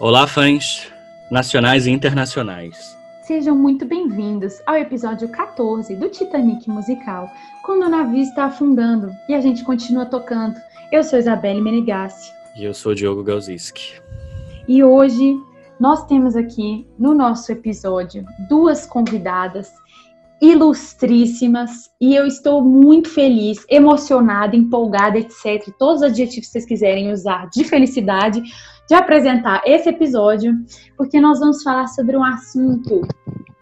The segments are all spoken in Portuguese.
Olá, fãs nacionais e internacionais. Sejam muito bem-vindos ao episódio 14 do Titanic Musical, quando o navio está afundando e a gente continua tocando. Eu sou Isabelle Menegassi. E eu sou Diogo Galziski. E hoje nós temos aqui no nosso episódio duas convidadas ilustríssimas e eu estou muito feliz, emocionada, empolgada, etc. Todos os adjetivos que vocês quiserem usar de felicidade de apresentar esse episódio, porque nós vamos falar sobre um assunto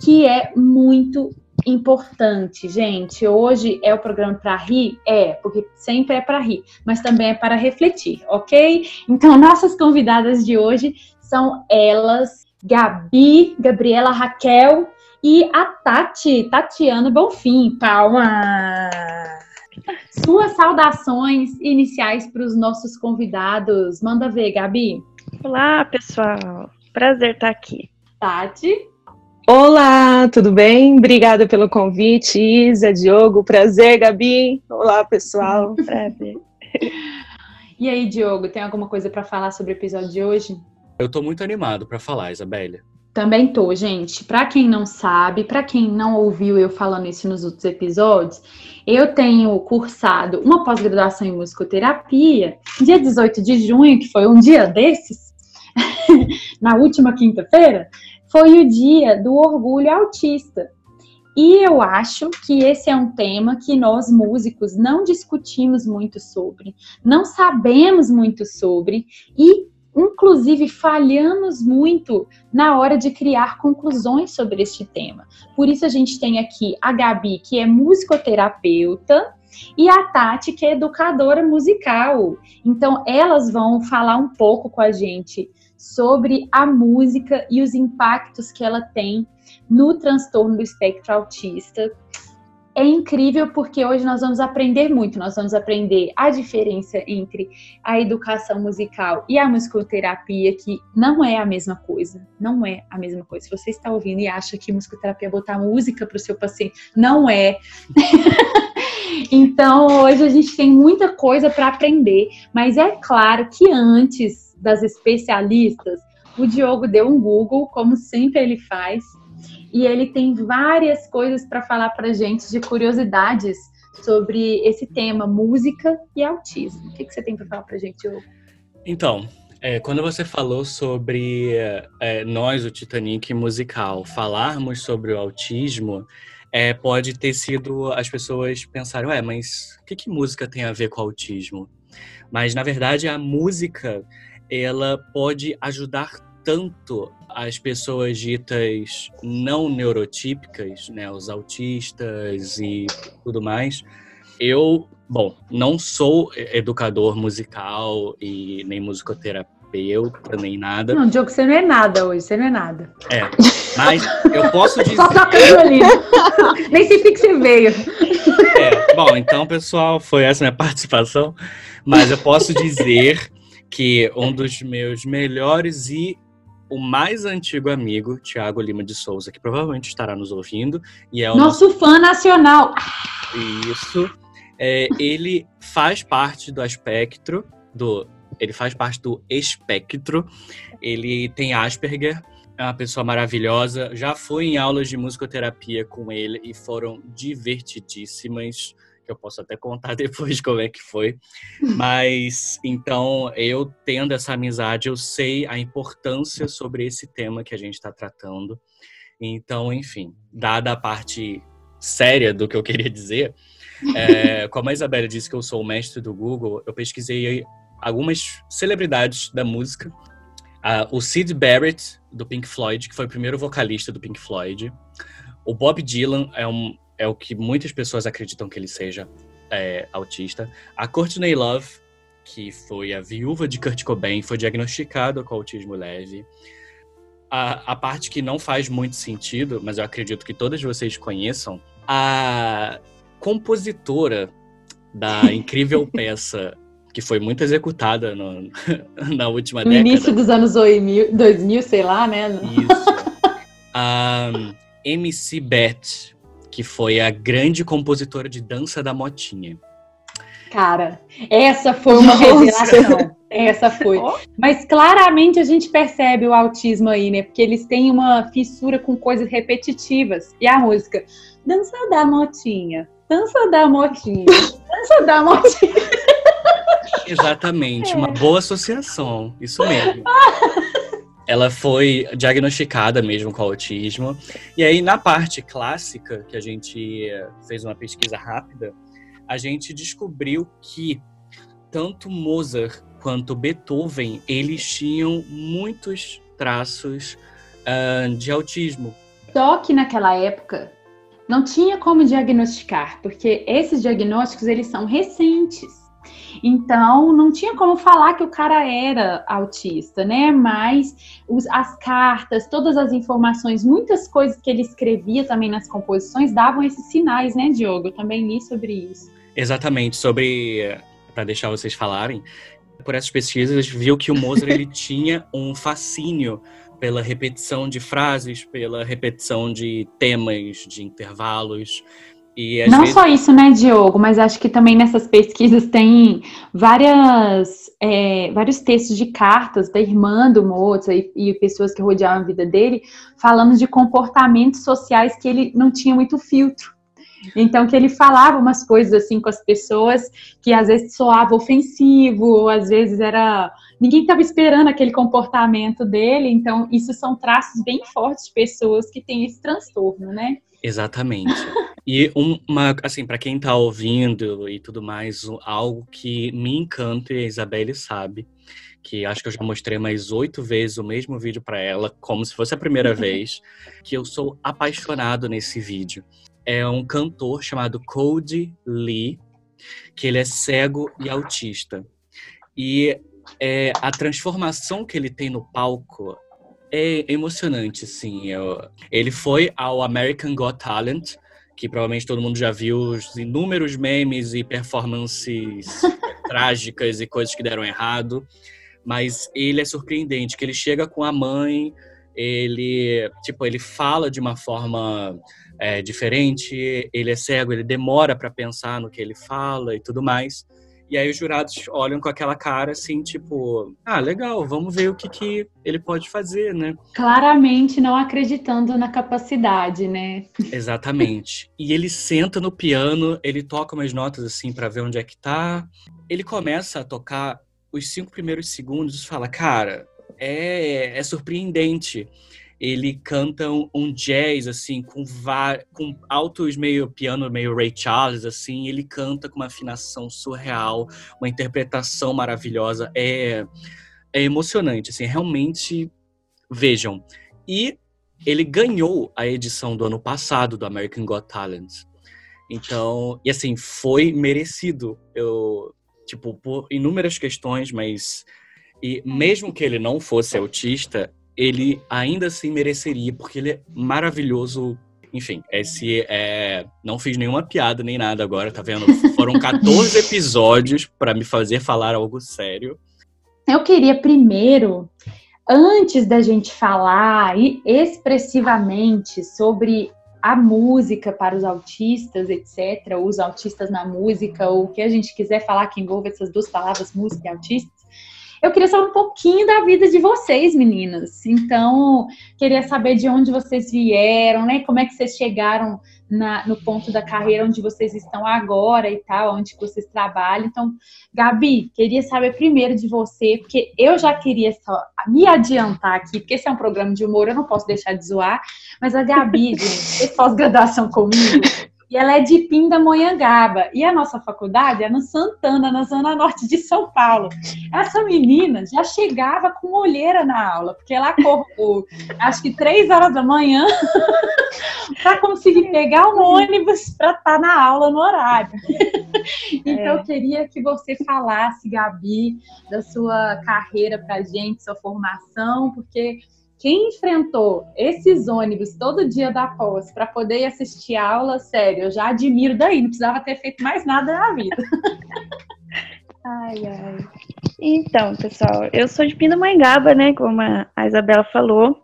que é muito importante, gente. Hoje é o programa para rir? É, porque sempre é para rir, mas também é para refletir, ok? Então, nossas convidadas de hoje são elas, Gabi, Gabriela Raquel e a Tati, Tatiana Bonfim. Palma! Suas saudações iniciais para os nossos convidados. Manda ver, Gabi. Olá, pessoal. Prazer estar aqui. Tati. Olá, tudo bem? Obrigada pelo convite, Isa, Diogo. Prazer, Gabi. Olá, pessoal. Prazer. E aí, Diogo, tem alguma coisa para falar sobre o episódio de hoje? Eu tô muito animado para falar, Isabelle. Também tô, gente. Para quem não sabe, para quem não ouviu eu falando isso nos outros episódios, eu tenho cursado uma pós-graduação em musicoterapia, dia 18 de junho, que foi um dia desses, na última quinta-feira, foi o dia do orgulho autista. E eu acho que esse é um tema que nós músicos não discutimos muito sobre, não sabemos muito sobre e inclusive falhamos muito na hora de criar conclusões sobre este tema. Por isso a gente tem aqui a Gabi, que é musicoterapeuta, e a Tati, que é educadora musical. Então, elas vão falar um pouco com a gente sobre a música e os impactos que ela tem no transtorno do espectro autista é incrível porque hoje nós vamos aprender muito. Nós vamos aprender a diferença entre a educação musical e a musicoterapia, que não é a mesma coisa. Não é a mesma coisa. Se você está ouvindo e acha que musicoterapia é botar música para o seu paciente, não é. então, hoje a gente tem muita coisa para aprender, mas é claro que antes das especialistas, o Diogo deu um Google, como sempre ele faz, e ele tem várias coisas para falar para gente de curiosidades sobre esse tema, música e autismo. O que, que você tem para falar para gente, Hugo? Então, é, quando você falou sobre é, nós, o Titanic musical, falarmos sobre o autismo, é, pode ter sido as pessoas pensarem, ué, mas o que, que música tem a ver com autismo? Mas, na verdade, a música, ela pode ajudar tanto as pessoas ditas não neurotípicas, né, os autistas e tudo mais. Eu, bom, não sou educador musical e nem musicoterapeuta, nem nada. Não, Diogo, você não é nada hoje, você não é nada. É, mas eu posso dizer... Só tocando ali. nem se que você veio. É, bom, então, pessoal, foi essa minha participação. Mas eu posso dizer que um dos meus melhores e o mais antigo amigo, Tiago Lima de Souza, que provavelmente estará nos ouvindo. E é o nosso, nosso... fã nacional. Isso. É, ele faz parte do espectro, do, ele faz parte do espectro. Ele tem Asperger, é uma pessoa maravilhosa. Já fui em aulas de musicoterapia com ele e foram divertidíssimas que eu posso até contar depois como é que foi. Mas então, eu tendo essa amizade, eu sei a importância sobre esse tema que a gente está tratando. Então, enfim, dada a parte séria do que eu queria dizer, é, como a Isabela disse que eu sou o mestre do Google, eu pesquisei algumas celebridades da música. Uh, o Sid Barrett, do Pink Floyd, que foi o primeiro vocalista do Pink Floyd. O Bob Dylan é um, é o que muitas pessoas acreditam que ele seja é, autista. A Courtney Love, que foi a viúva de Kurt Cobain, foi diagnosticada com autismo leve. A, a parte que não faz muito sentido, mas eu acredito que todas vocês conheçam, a compositora da incrível peça que foi muito executada no, na última no década. No início dos anos 2000, 2000, sei lá, né? Isso. Um, MC Beth, que foi a grande compositora de dança da motinha. Cara, essa foi uma Nossa. revelação. Essa foi. Mas claramente a gente percebe o autismo aí, né? Porque eles têm uma fissura com coisas repetitivas. E a música, dança da motinha, dança da motinha, dança da motinha. Exatamente, uma boa associação, isso mesmo. Ela foi diagnosticada mesmo com autismo. E aí, na parte clássica, que a gente fez uma pesquisa rápida, a gente descobriu que tanto Mozart quanto Beethoven, eles tinham muitos traços ah, de autismo. Só que naquela época não tinha como diagnosticar, porque esses diagnósticos eles são recentes. Então, não tinha como falar que o cara era autista, né? Mas os- as cartas, todas as informações, muitas coisas que ele escrevia também nas composições davam esses sinais, né, Diogo? Eu também li sobre isso. Exatamente, sobre para deixar vocês falarem, por essas pesquisas viu que o Mozart ele tinha um fascínio pela repetição de frases, pela repetição de temas, de intervalos. Não vezes só isso, né, Diogo? Mas acho que também nessas pesquisas tem várias, é, vários textos de cartas da irmã do Mozart e, e pessoas que rodeavam a vida dele, falando de comportamentos sociais que ele não tinha muito filtro. Então, que ele falava umas coisas assim com as pessoas que às vezes soava ofensivo, ou às vezes era. Ninguém estava esperando aquele comportamento dele, então, isso são traços bem fortes de pessoas que têm esse transtorno, né? Exatamente. E um- uma, assim, para quem tá ouvindo e tudo mais, algo que me encanta e a Isabelle sabe, que acho que eu já mostrei mais oito vezes o mesmo vídeo para ela, como se fosse a primeira vez, que eu sou apaixonado nesse vídeo. É um cantor chamado Cody Lee, que ele é cego e autista. E é, a transformação que ele tem no palco é emocionante, assim. Eu- ele foi ao American Got Talent, que provavelmente todo mundo já viu os inúmeros memes e performances trágicas e coisas que deram errado. Mas ele é surpreendente, que ele chega com a mãe, ele, tipo, ele fala de uma forma é, diferente, ele é cego, ele demora para pensar no que ele fala e tudo mais. E aí os jurados olham com aquela cara assim, tipo, ah, legal, vamos ver o que, que ele pode fazer, né? Claramente não acreditando na capacidade, né? Exatamente. E ele senta no piano, ele toca umas notas assim pra ver onde é que tá. Ele começa a tocar os cinco primeiros segundos e fala, cara, é, é surpreendente. Ele canta um, jazz assim com com altos meio piano meio Ray Charles assim. Ele canta com uma afinação surreal, uma interpretação maravilhosa. É é emocionante, assim, realmente vejam. E ele ganhou a edição do ano passado do American Got Talent. Então, e assim, foi merecido. Eu, tipo, por inúmeras questões, mas e mesmo que ele não fosse autista, ele ainda assim mereceria, porque ele é maravilhoso. Enfim, esse é. Não fiz nenhuma piada nem nada agora, tá vendo? Foram 14 episódios pra me fazer falar algo sério. Eu queria primeiro, antes da gente falar expressivamente sobre a música para os autistas, etc., os autistas na música, ou o que a gente quiser falar que envolve essas duas palavras, música e autistas, eu queria saber um pouquinho da vida de vocês, meninas. Então, queria saber de onde vocês vieram, né? Como é que vocês chegaram na- no ponto da carreira onde vocês estão agora e tal, onde vocês trabalham. Então, Gabi, queria saber primeiro de você, porque eu já queria só me adiantar aqui, porque esse é um programa de humor, eu não posso deixar de zoar, mas a Gabi, gente, fez pós-graduação comigo, e ela é de Pindamonhangaba, e a nossa faculdade é no Santana, na zona norte de São Paulo. Essa menina já chegava com olheira na aula, porque ela acordou, acho que três horas da manhã, para conseguir pegar um ônibus para estar na aula no horário. Então, eu queria que você falasse, Gabi, da sua carreira pra gente, sua formação, porque quem enfrentou esses ônibus todo dia da pós para poder ir assistir aula, sério, eu já admiro daí, não precisava ter feito mais nada na vida. Ai, ai. Então, pessoal, eu sou de Pindamonhangaba, né? Como a a Isabela falou.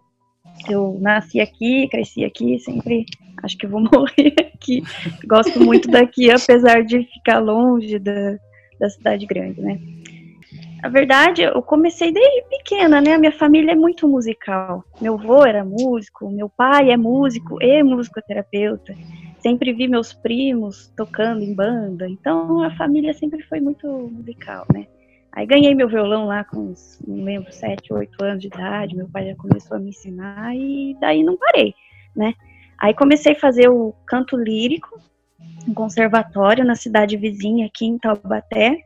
Eu nasci aqui, cresci aqui, sempre acho que vou morrer aqui. Gosto muito daqui, apesar de ficar longe da, da cidade grande, né? Na verdade, eu comecei desde pequena, né? A minha família é muito musical. Meu avô era músico, meu pai é músico e musicoterapeuta. Sempre vi meus primos tocando em banda. Então, a família sempre foi muito musical, né? Aí ganhei meu violão lá com, uns, não lembro, 7, 8 anos de idade. Meu pai já começou a me ensinar e daí não parei, né? Aí comecei a fazer o canto lírico, um conservatório na cidade vizinha aqui em Taubaté,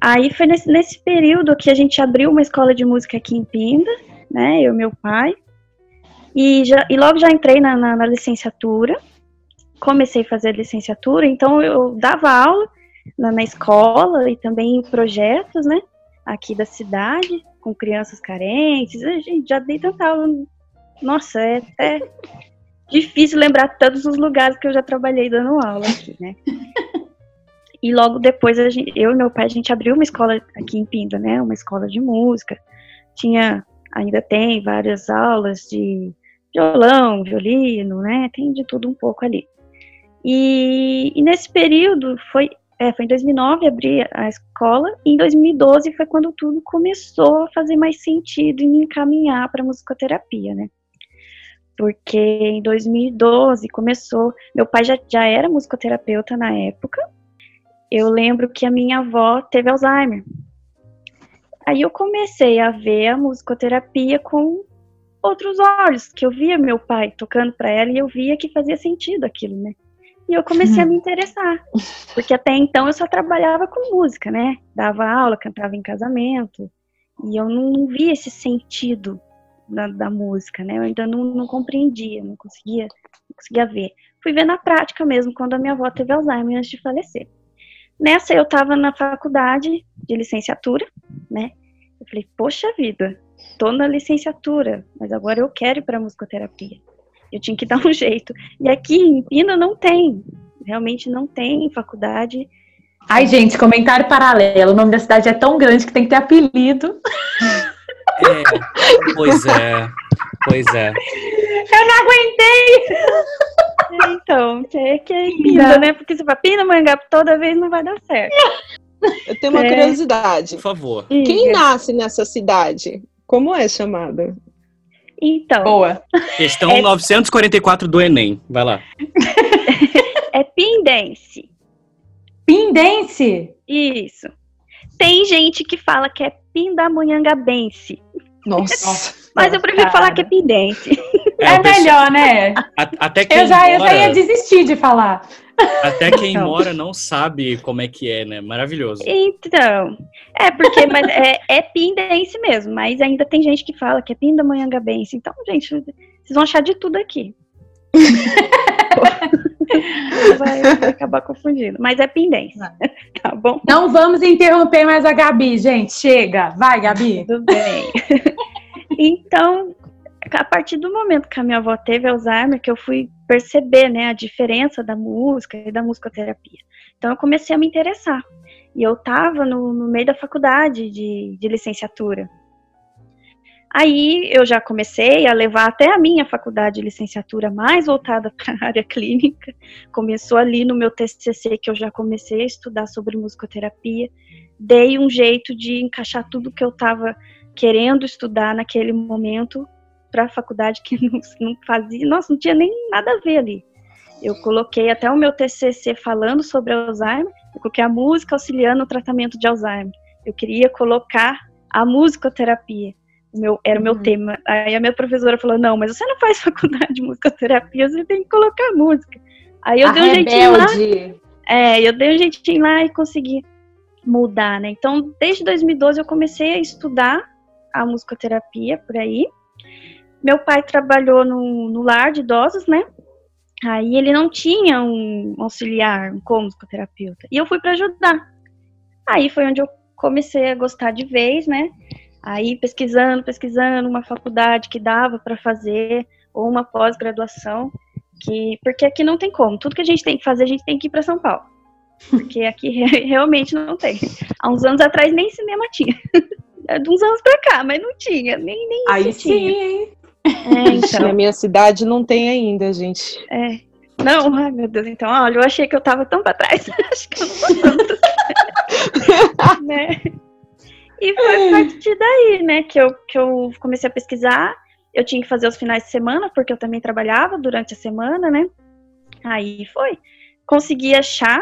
Aí foi nesse, nesse período que a gente abriu uma escola de música aqui em Pinda, né? Eu e meu pai. E, já, e logo já entrei na, na, na licenciatura. Comecei a fazer a licenciatura, então eu dava aula na, na escola e também em projetos, né? Aqui da cidade, com crianças carentes. A gente já dei tanta aula. Nossa, é até difícil lembrar todos os lugares que eu já trabalhei dando aula aqui, né? E logo depois, gente, eu e meu pai, a gente abriu uma escola aqui em Pinda, né? Uma escola de música. Tinha, ainda tem várias aulas de violão, violino, né? Tem de tudo um pouco ali. E, e nesse período, foi, é, foi em 2009 abri a escola, e em 2012 foi quando tudo começou a fazer mais sentido e me encaminhar para musicoterapia, né? Porque em 2012 começou, meu pai já, já era musicoterapeuta na época, eu lembro que a minha avó teve Alzheimer. Aí eu comecei a ver a musicoterapia com outros olhos, que eu via meu pai tocando para ela e eu via que fazia sentido aquilo, né? E eu comecei a me interessar, porque até então eu só trabalhava com música, né? Dava aula, cantava em casamento, e eu não via esse sentido da, da música, né? Eu ainda não, não compreendia, não conseguia, não conseguia ver. Fui ver na prática mesmo, quando a minha avó teve Alzheimer antes de falecer. Nessa eu estava na faculdade de licenciatura, né? Eu falei, poxa vida, tô na licenciatura, mas agora eu quero ir para musicoterapia. Eu tinha que dar um jeito. E aqui em Pina não tem, realmente não tem faculdade. Ai, gente, comentário paralelo. O nome da cidade é tão grande que tem que ter apelido. É, pois é, pois é. Eu não aguentei! Então, é que é Pina, né? Porque se for Pina, Mangá toda vez não vai dar certo. Eu tenho uma é. curiosidade. Por favor. Quem nasce nessa cidade? Como é chamada? Então. Boa. Questão é... 944 do Enem. Vai lá. é Pindense. Pindense? Isso. Tem gente que fala que é Pindamonhangabense. Nossa. Mas eu prefiro cara. falar que é Pindense. É, é melhor, né? até quem eu, já, mora... eu já ia desistir de falar. Até quem então. mora não sabe como é que é, né? Maravilhoso. Então, é porque mas é, é pindense mesmo, mas ainda tem gente que fala que é pindamonhangabense. Então, gente, vocês vão achar de tudo aqui. vai, vai, acabar confundindo. Mas é pindense. Tá bom? Não vamos interromper mais a Gabi, gente. Chega. Vai, Gabi. Tudo bem. Então, a partir do momento que a minha avó teve Alzheimer, que eu fui perceber, né, a diferença da música e da musicoterapia. Então eu comecei a me interessar. E eu estava no, no, meio da faculdade de, de licenciatura. Aí eu já comecei a levar até a minha faculdade de licenciatura mais voltada para a área clínica. Começou ali no meu TCC que eu já comecei a estudar sobre musicoterapia. Dei um jeito de encaixar tudo que eu estava querendo estudar naquele momento para a faculdade que não, não, fazia, nossa, não tinha nem nada a ver ali. Eu coloquei até o meu TCC falando sobre Alzheimer, eu coloquei a música auxiliando o tratamento de Alzheimer. Eu queria colocar a musicoterapia, o meu, era o meu uhum. tema. Aí a minha professora falou: Não, mas você não faz faculdade de musicoterapia, você tem que colocar música. Aí eu a dei um jeitinho lá. É, eu dei um jeitinho lá e consegui mudar, né? Então, desde 2012 eu comecei a estudar a musicoterapia por aí. Meu pai trabalhou no, no lar de idosos, né? Aí ele não tinha um auxiliar, um musicoterapeuta. E eu fui para ajudar. Aí foi onde eu comecei a gostar de vez, né? Aí pesquisando, pesquisando uma faculdade que dava para fazer ou uma pós-graduação, que porque aqui não tem como. Tudo que a gente tem que fazer, a gente tem que ir para São Paulo. Porque aqui realmente não tem. Há uns anos atrás nem cinema tinha. É de uns anos pra cá, mas não tinha, nem, nem Aí sim, tinha. É, então. Na minha cidade não tem ainda, gente. É. Não, ai meu Deus, então, olha, eu achei que eu tava tão pra trás. Acho que eu não tô tanto. né? E foi a partir daí, né, que eu, que eu comecei a pesquisar. Eu tinha que fazer os finais de semana, porque eu também trabalhava durante a semana, né? Aí foi. Consegui achar.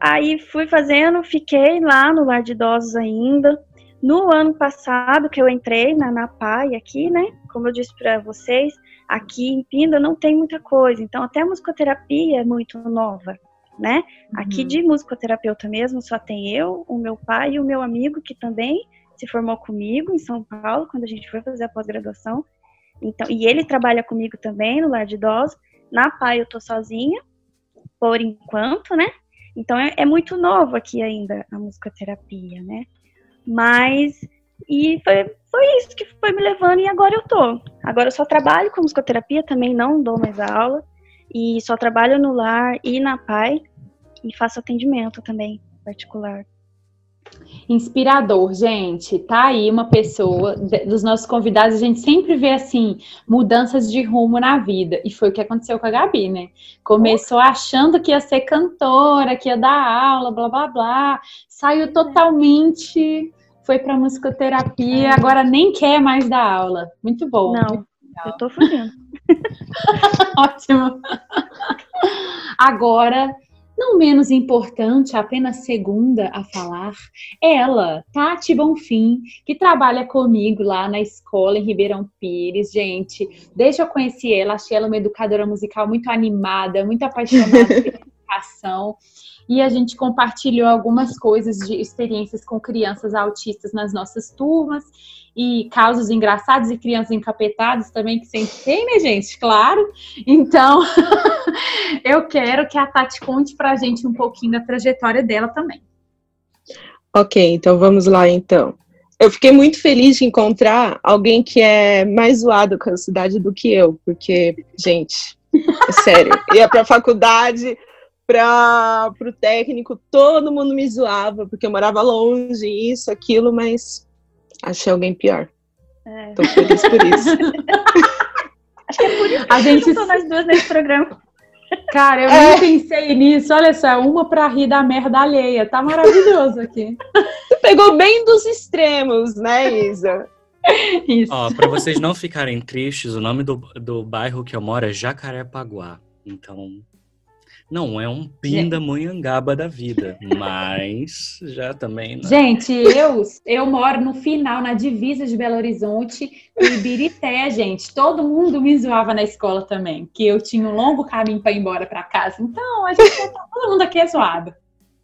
Aí fui fazendo, fiquei lá no lar de idosos ainda. No ano passado que eu entrei na NAPAI aqui, né? Como eu disse para vocês, aqui em Pinda não tem muita coisa. Então até a musicoterapia é muito nova né? Uhum. Aqui de musicoterapeuta mesmo só tem eu, o meu pai e o meu amigo que também se formou comigo em São Paulo quando a gente foi fazer a pós-graduação. Então, e ele trabalha comigo também no lar de idosos. Na PAI eu tô sozinha, por enquanto, né? Então é, é muito novo aqui ainda a musicoterapia, né? Mas e foi, foi isso que foi me levando e agora eu tô. Agora eu só trabalho com musicoterapia, também não dou mais aula e só trabalho no lar e na PAI e faço atendimento também particular. Inspirador, gente. Tá aí uma pessoa dos nossos convidados, a gente sempre vê assim mudanças de rumo na vida, e foi o que aconteceu com a Gabi, né? Começou achando que ia ser cantora, que ia dar aula, blá blá blá, saiu totalmente, foi para musicoterapia, agora nem quer mais dar aula. Muito bom. Não, eu tô fazendo. Ótimo. Agora, não menos importante, apenas segunda a falar, ela, Tati Bonfim, que trabalha comigo lá na escola em Ribeirão Pires, gente. Desde eu conheci ela, achei ela uma educadora musical muito animada, muito apaixonada pela educação e a gente compartilhou algumas coisas de experiências com crianças autistas nas nossas turmas e casos engraçados e crianças encapetadas também, que sempre tem, né, gente? Claro. Então, eu quero que a Tati conte pra gente um pouquinho da trajetória dela também. Ok, então vamos lá, então. Eu fiquei muito feliz de encontrar alguém que é mais zoado com a cidade do que eu, porque, gente, é sério, ia pra faculdade, para o técnico, todo mundo me zoava, porque eu morava longe, isso, aquilo, mas achei alguém pior. É. Tô feliz por isso. Acho que é por isso que a gente estou nós duas nesse programa. Cara, eu é. nem pensei nisso. Olha só, uma para rir da merda alheia. Tá maravilhoso aqui. Tu pegou bem dos extremos, né, Isa? Isso. Ó, pra vocês não ficarem tristes, o nome do, do bairro que eu moro é Jacarepaguá. Então, não é um pindamonhangaba da vida, mas já também. Não. Gente, eu, eu moro no final, na divisa de Belo Horizonte e Ibirité, gente. Todo mundo me zoava na escola também, que eu tinha um longo caminho para ir embora para casa. Então, a gente tá, todo mundo aqui é zoado.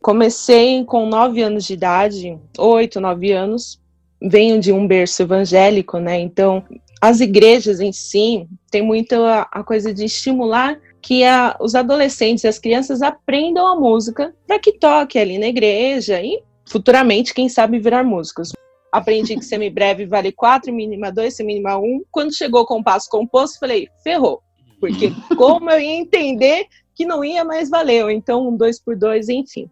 Comecei com nove anos de idade, oito, nove anos. Venho de um berço evangélico, né? Então, as igrejas em si tem muito a, a coisa de estimular que a, os adolescentes e as crianças aprendam a música para que toque ali na igreja e futuramente, quem sabe, virar músicos. Aprendi que semibreve vale 4, mínima 2, semínima 1. Quando chegou o compasso composto, falei, ferrou. Porque como eu ia entender que não ia mais valer, então um 2 por 2, enfim.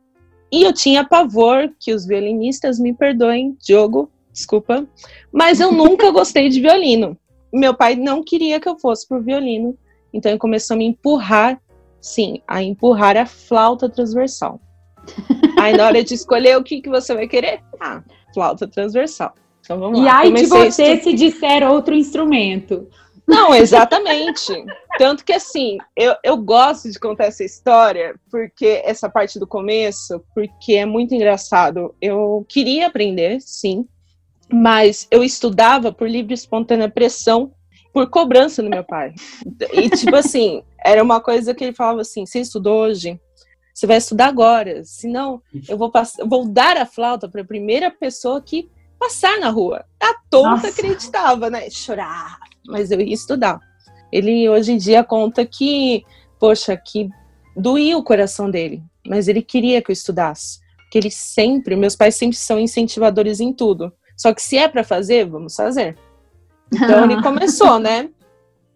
E eu tinha pavor que os violinistas me perdoem, Diogo, desculpa, mas eu nunca gostei de violino. Meu pai não queria que eu fosse pro violino, então ele começou a me empurrar, sim, a empurrar a flauta transversal. Aí na hora de escolher o que, que você vai querer, ah, flauta transversal. Então vamos e lá. aí de você se disser outro instrumento. Não, exatamente. Tanto que assim, eu, eu gosto de contar essa história, porque essa parte do começo, porque é muito engraçado. Eu queria aprender, sim, mas eu estudava por livre e espontânea pressão por cobrança do meu pai. E, tipo assim, era uma coisa que ele falava assim: você estudou hoje? Você vai estudar agora. Senão, eu vou, passar, vou dar a flauta para a primeira pessoa que passar na rua. A tonta Nossa. acreditava, né? Chorar. Mas eu ia estudar. Ele hoje em dia conta que, poxa, que doía o coração dele. Mas ele queria que eu estudasse. Porque ele sempre, meus pais sempre são incentivadores em tudo. Só que se é para fazer, vamos fazer. Então ele começou, né?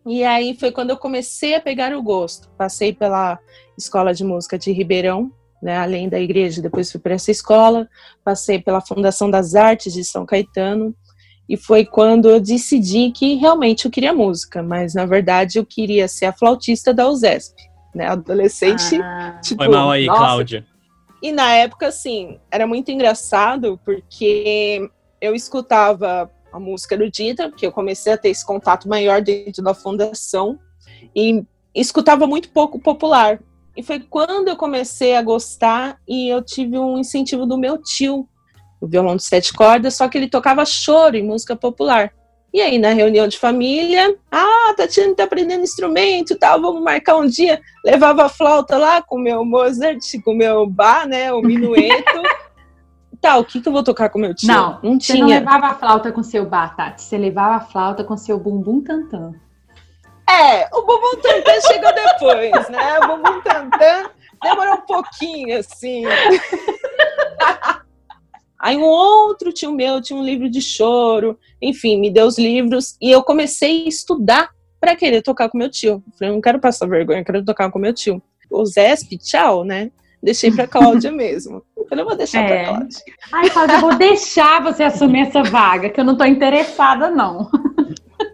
E aí foi quando eu comecei a pegar o gosto. Passei pela escola de música de Ribeirão, né, além da igreja, depois fui para essa escola, passei pela Fundação das Artes de São Caetano, e foi quando eu decidi que realmente eu queria música, mas na verdade eu queria ser a flautista da USESP, né, adolescente. Ah. Tipo, Foi mal aí, nossa, Cláudia. E na época, assim, era muito engraçado porque eu escutava a música erudita, porque eu comecei a ter esse contato maior dentro da fundação e escutava muito pouco popular. E foi quando eu comecei a gostar e eu tive um incentivo do meu tio, o violão de sete cordas, só que ele tocava choro e música popular. E aí, na reunião de família, ah, Tatiana tá aprendendo instrumento tal, vamos marcar um dia. Levava a flauta lá com o meu Mozart, com o meu bar, né, o minueto. Tá, o que, que eu vou tocar com meu tio? Não, não tinha. Você não levava a flauta com seu bar, Tati. Você levava a flauta com seu bumbum tantã. É, o bumbum tantã chegou depois, né? O bumbum tantã demorou um pouquinho, assim. Aí um outro tio meu tinha um livro de choro, enfim, me deu os livros e eu comecei a estudar para querer tocar com meu tio. falei, não quero passar vergonha, quero tocar com meu tio. O Zesp, tchau, né? Deixei pra Cláudia mesmo. Eu eu vou deixar é. pra Cláudia. Ai, Cláudia, eu vou deixar você assumir essa vaga, que eu não tô interessada, não.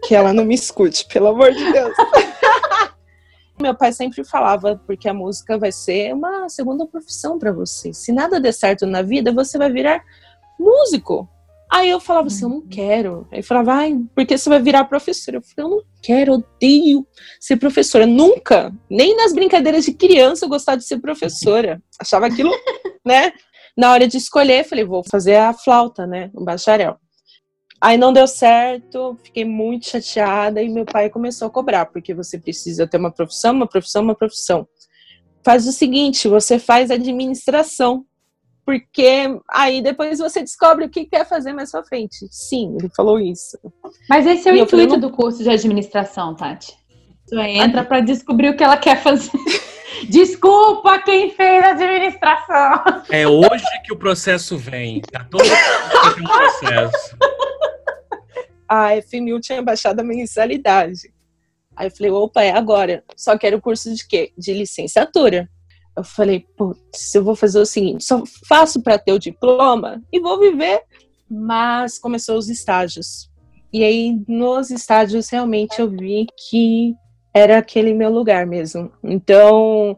Que ela não me escute, pelo amor de Deus. Meu pai sempre falava, porque a música vai ser uma segunda profissão para você. Se nada der certo na vida, você vai virar músico. Aí eu falava assim, eu não uhum. quero. Aí falava, ai, porque você vai virar professora? Eu falei, eu não quero, odeio ser professora. Nunca, nem nas brincadeiras de criança eu gostava de ser professora. Achava aquilo, né? Na hora de escolher, falei, vou fazer a flauta, né? Um bacharel. Aí não deu certo, fiquei muito chateada e meu pai começou a cobrar, porque você precisa ter uma profissão, uma profissão, uma profissão. Faz o seguinte, você faz administração, porque aí depois você descobre o que quer fazer mais pra frente. Sim, ele falou isso. Mas esse é o e intuito falei, do curso de administração, Tati. Você entra para descobrir o que ela quer fazer. Desculpa quem fez a administração. É hoje que o processo vem. Tá todo o processo a FMU tinha baixado a mensalidade. Aí eu falei, opa, é agora. Só que era o curso de quê? De licenciatura. Eu falei, putz, eu vou fazer o seguinte, só faço para ter o diploma e vou viver. Mas começou os estágios. E aí, nos estágios, realmente eu vi que era aquele meu lugar mesmo. Então,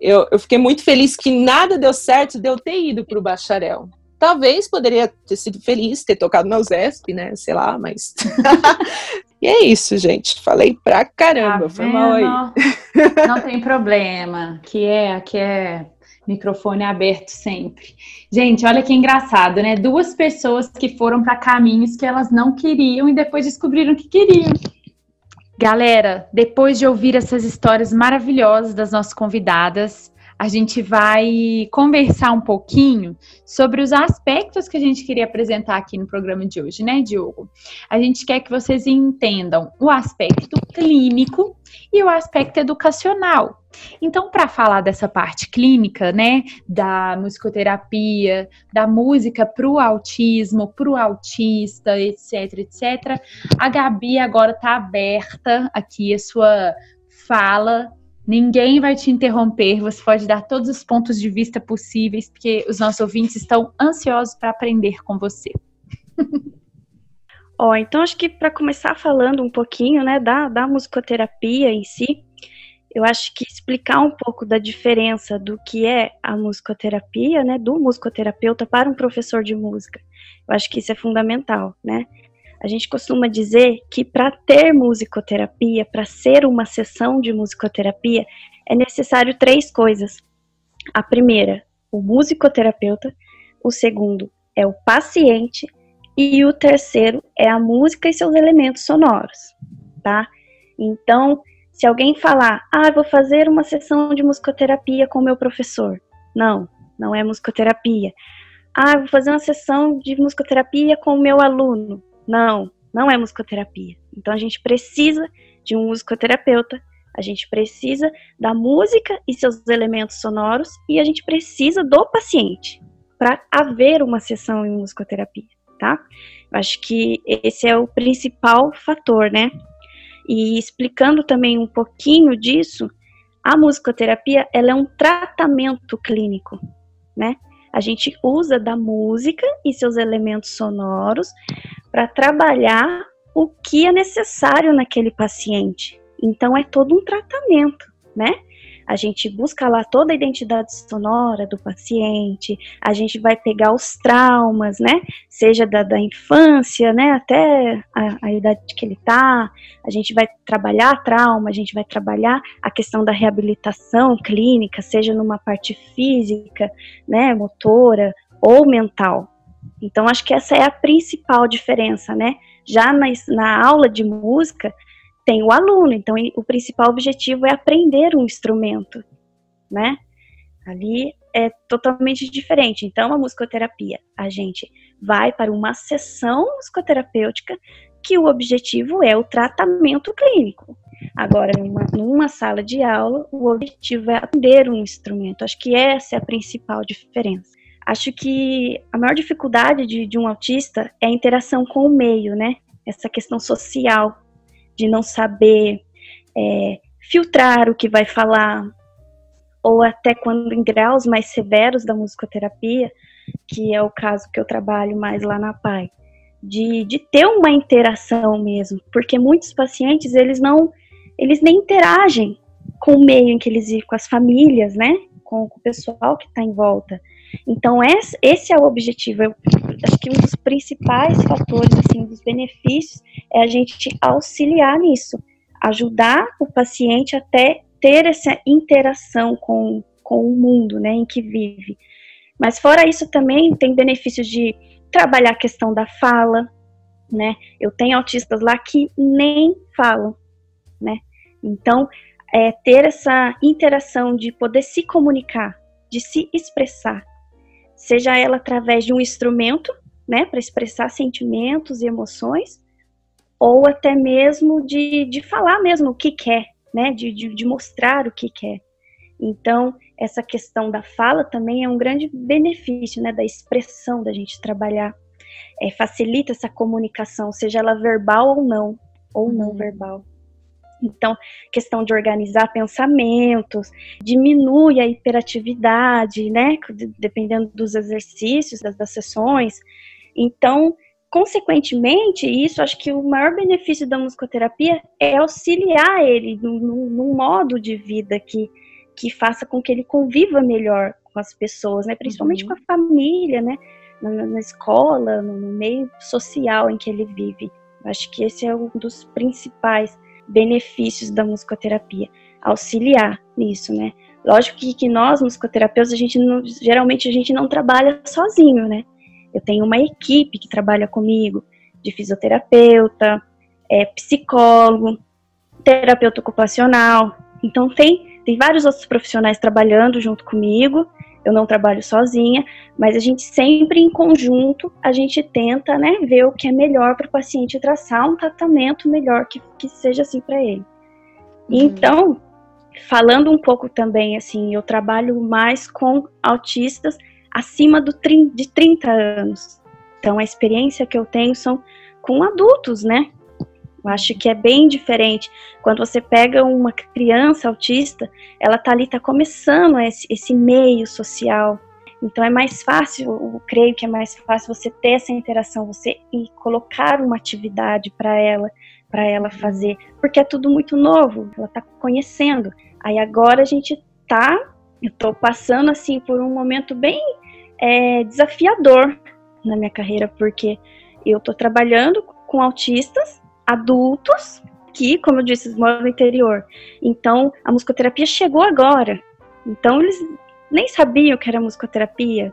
eu, eu fiquei muito feliz que nada deu certo de eu ter ido para o bacharel. Talvez poderia ter sido feliz, ter tocado na USESP, né? Sei lá, mas. e é isso, gente. Falei pra caramba. Tá Foi mal aí. Não tem problema. Que é, que é microfone aberto sempre. Gente, olha que engraçado, né? Duas pessoas que foram para caminhos que elas não queriam e depois descobriram que queriam. Galera, depois de ouvir essas histórias maravilhosas das nossas convidadas, a gente vai conversar um pouquinho sobre os aspectos que a gente queria apresentar aqui no programa de hoje, né, Diogo? A gente quer que vocês entendam o aspecto clínico e o aspecto educacional. Então, para falar dessa parte clínica, né, da musicoterapia, da música para o autismo, para o autista, etc, etc, a Gabi agora está aberta aqui a sua fala Ninguém vai te interromper, você pode dar todos os pontos de vista possíveis, porque os nossos ouvintes estão ansiosos para aprender com você. Ó, oh, então acho que para começar falando um pouquinho, né, da, da musicoterapia em si, eu acho que explicar um pouco da diferença do que é a musicoterapia, né, do musicoterapeuta para um professor de música. Eu acho que isso é fundamental, né? A gente costuma dizer que para ter musicoterapia, para ser uma sessão de musicoterapia, é necessário três coisas. A primeira, o musicoterapeuta, o segundo é o paciente e o terceiro é a música e seus elementos sonoros, tá? Então, se alguém falar, ah, vou fazer uma sessão de musicoterapia com meu professor. Não, não é musicoterapia. Ah, vou fazer uma sessão de musicoterapia com o meu aluno. Não, não é musicoterapia. Então a gente precisa de um musicoterapeuta, a gente precisa da música e seus elementos sonoros e a gente precisa do paciente para haver uma sessão em musicoterapia, tá? Eu acho que esse é o principal fator, né? E explicando também um pouquinho disso, a musicoterapia ela é um tratamento clínico, né? A gente usa da música e seus elementos sonoros para trabalhar o que é necessário naquele paciente. Então é todo um tratamento, né? a gente busca lá toda a identidade sonora do paciente, a gente vai pegar os traumas, né? Seja da, da infância, né? Até a, a idade que ele está, a gente vai trabalhar trauma, a gente vai trabalhar a questão da reabilitação clínica, seja numa parte física, né? Motora ou mental. Então, acho que essa é a principal diferença, né? Já na, na aula de música, tem o aluno, então o principal objetivo é aprender um instrumento, né? Ali é totalmente diferente. Então, a musicoterapia, a gente vai para uma sessão musicoterapêutica que o objetivo é o tratamento clínico. Agora, numa, numa sala de aula, o objetivo é aprender um instrumento. Acho que essa é a principal diferença. Acho que a maior dificuldade de, de um autista é a interação com o meio, né? Essa questão social de não saber é, filtrar o que vai falar, ou até quando em graus mais severos da musicoterapia, que é o caso que eu trabalho mais lá na PAI, de, de ter uma interação mesmo, porque muitos pacientes, eles não, eles nem interagem com o meio em que eles vivem, com as famílias, né, com, com o pessoal que está em volta. Então, esse, é o objetivo. Eu acho que um dos principais fatores, assim, dos benefícios, é a gente auxiliar nisso, ajudar o paciente até ter essa interação com, com o mundo, né, em que vive. Mas fora isso também tem benefícios de trabalhar a questão da fala, né? Eu tenho autistas lá que nem falam, né? Então, é, ter essa interação de poder se comunicar, de se expressar, seja ela através de um instrumento, né, para expressar sentimentos e emoções, ou até mesmo de, de falar mesmo o que quer, né, de, de, de mostrar o que quer. Então, essa questão da fala também é um grande benefício, né, da expressão da gente trabalhar. É, facilita essa comunicação, seja ela verbal ou não, ou não uhum. verbal. Então, questão de organizar pensamentos, diminui a hiperatividade, né? Dependendo dos exercícios, das, das sessões. Então, consequentemente, isso acho que o maior benefício da musicoterapia é auxiliar ele num, modo de vida que, que faça com que ele conviva melhor com as pessoas, né? Principalmente uhum. com a família, né? Na, na escola, no, no meio social em que ele vive. Acho que esse é um dos principais benefícios da musicoterapia, auxiliar nisso, né? Lógico que, que nós, musicoterapeutas, a gente não, geralmente a gente não trabalha sozinho, né? Eu tenho uma equipe que trabalha comigo, de fisioterapeuta, é, psicólogo, terapeuta ocupacional. Então tem, tem vários outros profissionais trabalhando junto comigo eu não trabalho sozinha, mas a gente sempre em conjunto, a gente tenta, né, ver o que é melhor para o paciente traçar um tratamento melhor que, que seja assim para ele. Uhum. Então, falando um pouco também, assim, eu trabalho mais com autistas acima do de 30 anos. Então, a experiência que eu tenho são com adultos, né? Eu acho que é bem diferente. Quando você pega uma criança autista, ela tá ali, tá começando esse, esse meio social. Então é mais fácil, eu creio que é mais fácil você ter essa interação, você e colocar uma atividade para ela, para ela fazer, porque é tudo muito novo, ela tá conhecendo. Aí agora a gente tá, eu tô passando assim por um momento bem é, desafiador na minha carreira, porque eu tô trabalhando com autistas adultos que, como eu disse, moram no interior. Então, a musicoterapia chegou agora. Então, eles nem sabiam que era musicoterapia,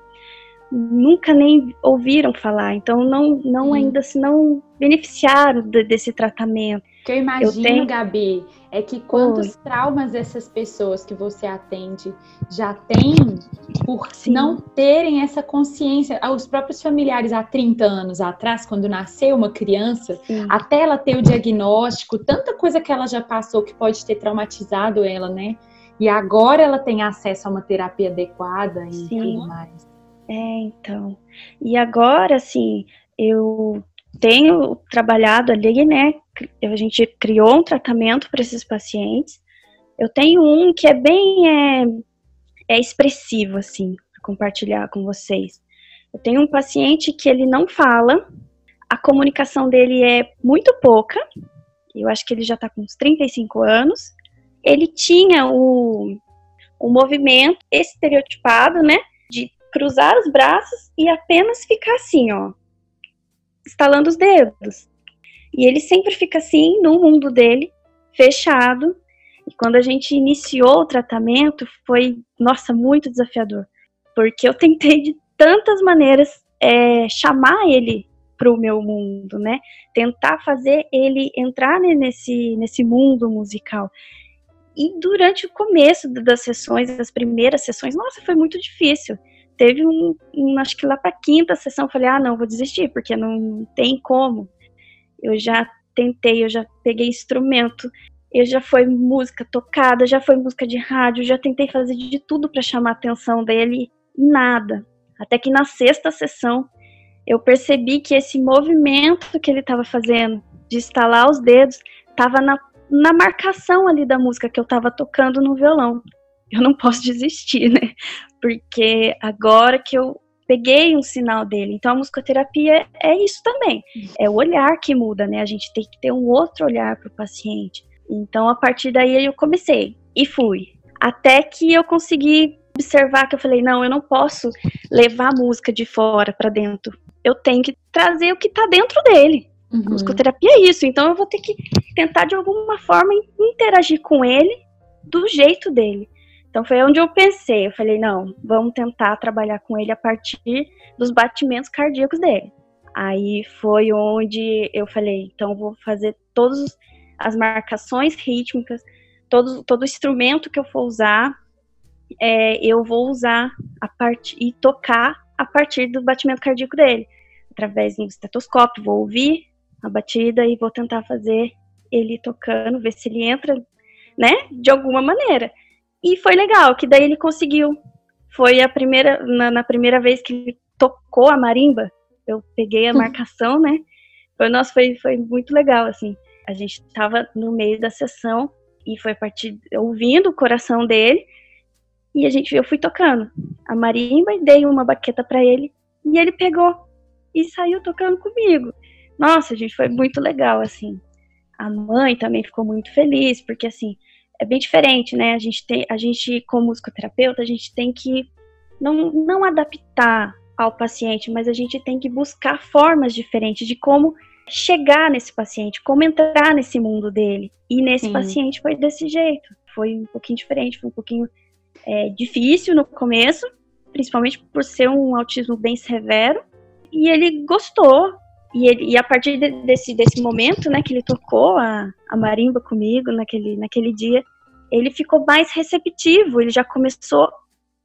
nunca nem ouviram falar. Então, não, não ainda se não beneficiaram de, desse tratamento. O que eu imagino, eu tenho... Gabi, é que quantos Oi. traumas essas pessoas que você atende já têm por Sim. não terem essa consciência. Os próprios familiares há 30 anos atrás, quando nasceu uma criança, Sim. até ela ter o diagnóstico, tanta coisa que ela já passou que pode ter traumatizado ela, né? E agora ela tem acesso a uma terapia adequada e Sim. tudo mais. É, então. E agora, assim, eu tenho trabalhado ali, né? A gente criou um tratamento para esses pacientes. Eu tenho um que é bem é, é expressivo, assim, para compartilhar com vocês. Eu tenho um paciente que ele não fala, a comunicação dele é muito pouca, eu acho que ele já está com uns 35 anos. Ele tinha o, um movimento estereotipado, né? De cruzar os braços e apenas ficar assim, ó, estalando os dedos. E ele sempre fica assim no mundo dele, fechado. E quando a gente iniciou o tratamento, foi, nossa, muito desafiador. Porque eu tentei de tantas maneiras é, chamar ele para o meu mundo, né? Tentar fazer ele entrar nesse, nesse mundo musical. E durante o começo das sessões, das primeiras sessões, nossa, foi muito difícil. Teve um, um acho que lá para a quinta sessão, eu falei, ah, não, vou desistir, porque não tem como. Eu já tentei, eu já peguei instrumento, eu já foi música tocada, já foi música de rádio, já tentei fazer de tudo para chamar a atenção dele, nada. Até que na sexta sessão eu percebi que esse movimento que ele estava fazendo de estalar os dedos estava na, na marcação ali da música que eu estava tocando no violão. Eu não posso desistir, né? Porque agora que eu peguei um sinal dele. Então a musicoterapia é isso também. É o olhar que muda, né? A gente tem que ter um outro olhar para o paciente. Então a partir daí eu comecei e fui. Até que eu consegui observar que eu falei, não, eu não posso levar a música de fora para dentro. Eu tenho que trazer o que está dentro dele. Uhum. Musicoterapia é isso. Então eu vou ter que tentar de alguma forma interagir com ele do jeito dele. Então foi onde eu pensei, eu falei, não, vamos tentar trabalhar com ele a partir dos batimentos cardíacos dele. Aí foi onde eu falei, então vou fazer todas as marcações rítmicas, todo, todo instrumento que eu for usar, é, eu vou usar a parte e tocar a partir do batimento cardíaco dele, através do estetoscópio, vou ouvir a batida e vou tentar fazer ele tocando, ver se ele entra, né, de alguma maneira. E foi legal, que daí ele conseguiu. Foi a primeira, na, na primeira vez que ele tocou a marimba, eu peguei a marcação, né? Foi, nossa, foi, foi muito legal, assim. A gente estava no meio da sessão e foi a partir, ouvindo o coração dele, e a gente, eu fui tocando a marimba e dei uma baqueta para ele, e ele pegou e saiu tocando comigo. Nossa, gente, foi muito legal, assim. A mãe também ficou muito feliz, porque, assim, é bem diferente, né? A gente tem, a gente como musicoterapeuta, a gente tem que não, não adaptar ao paciente, mas a gente tem que buscar formas diferentes de como chegar nesse paciente, como entrar nesse mundo dele. E nesse Sim. paciente foi desse jeito. Foi um pouquinho diferente, foi um pouquinho é, difícil no começo, principalmente por ser um autismo bem severo. E ele gostou. E, ele, e a partir de, desse, desse momento, né, que ele tocou a, a marimba comigo naquele, naquele dia, ele ficou mais receptivo, ele já começou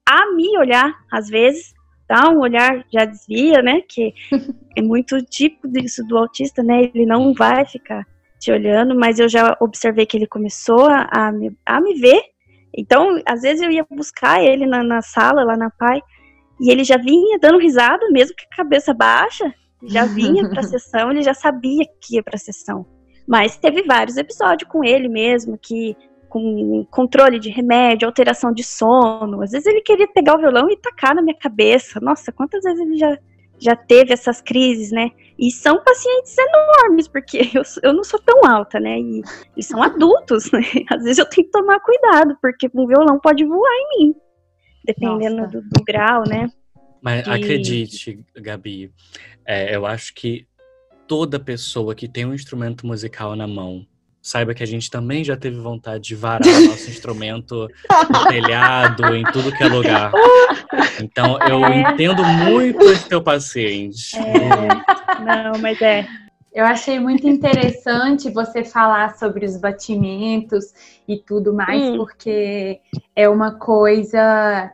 a me olhar, às vezes, dá um olhar, já desvia, né, que é muito típico disso do autista, né, ele não vai ficar te olhando, mas eu já observei que ele começou a, a, me, a me ver, então, às vezes eu ia buscar ele na, na sala, lá na PAI, e ele já vinha dando risada, mesmo que a cabeça baixa, já vinha para a sessão, ele já sabia que ia para a sessão. Mas teve vários episódios com ele mesmo, que com controle de remédio, alteração de sono. Às vezes ele queria pegar o violão e tacar na minha cabeça. Nossa, quantas vezes ele já, já teve essas crises, né? E são pacientes enormes, porque eu, eu não sou tão alta, né? E, e são adultos, né? Às vezes eu tenho que tomar cuidado, porque um violão pode voar em mim, dependendo do, do, grau, né? Mas e... acredite, Gabi, é, eu acho que toda pessoa que tem um instrumento musical na mão saiba que a gente também já teve vontade de varar nosso instrumento no telhado, em tudo que é lugar. Então, eu é. entendo muito esse teu paciente. É. Não, mas é. Eu achei muito interessante você falar sobre os batimentos e tudo mais, hum. porque é uma coisa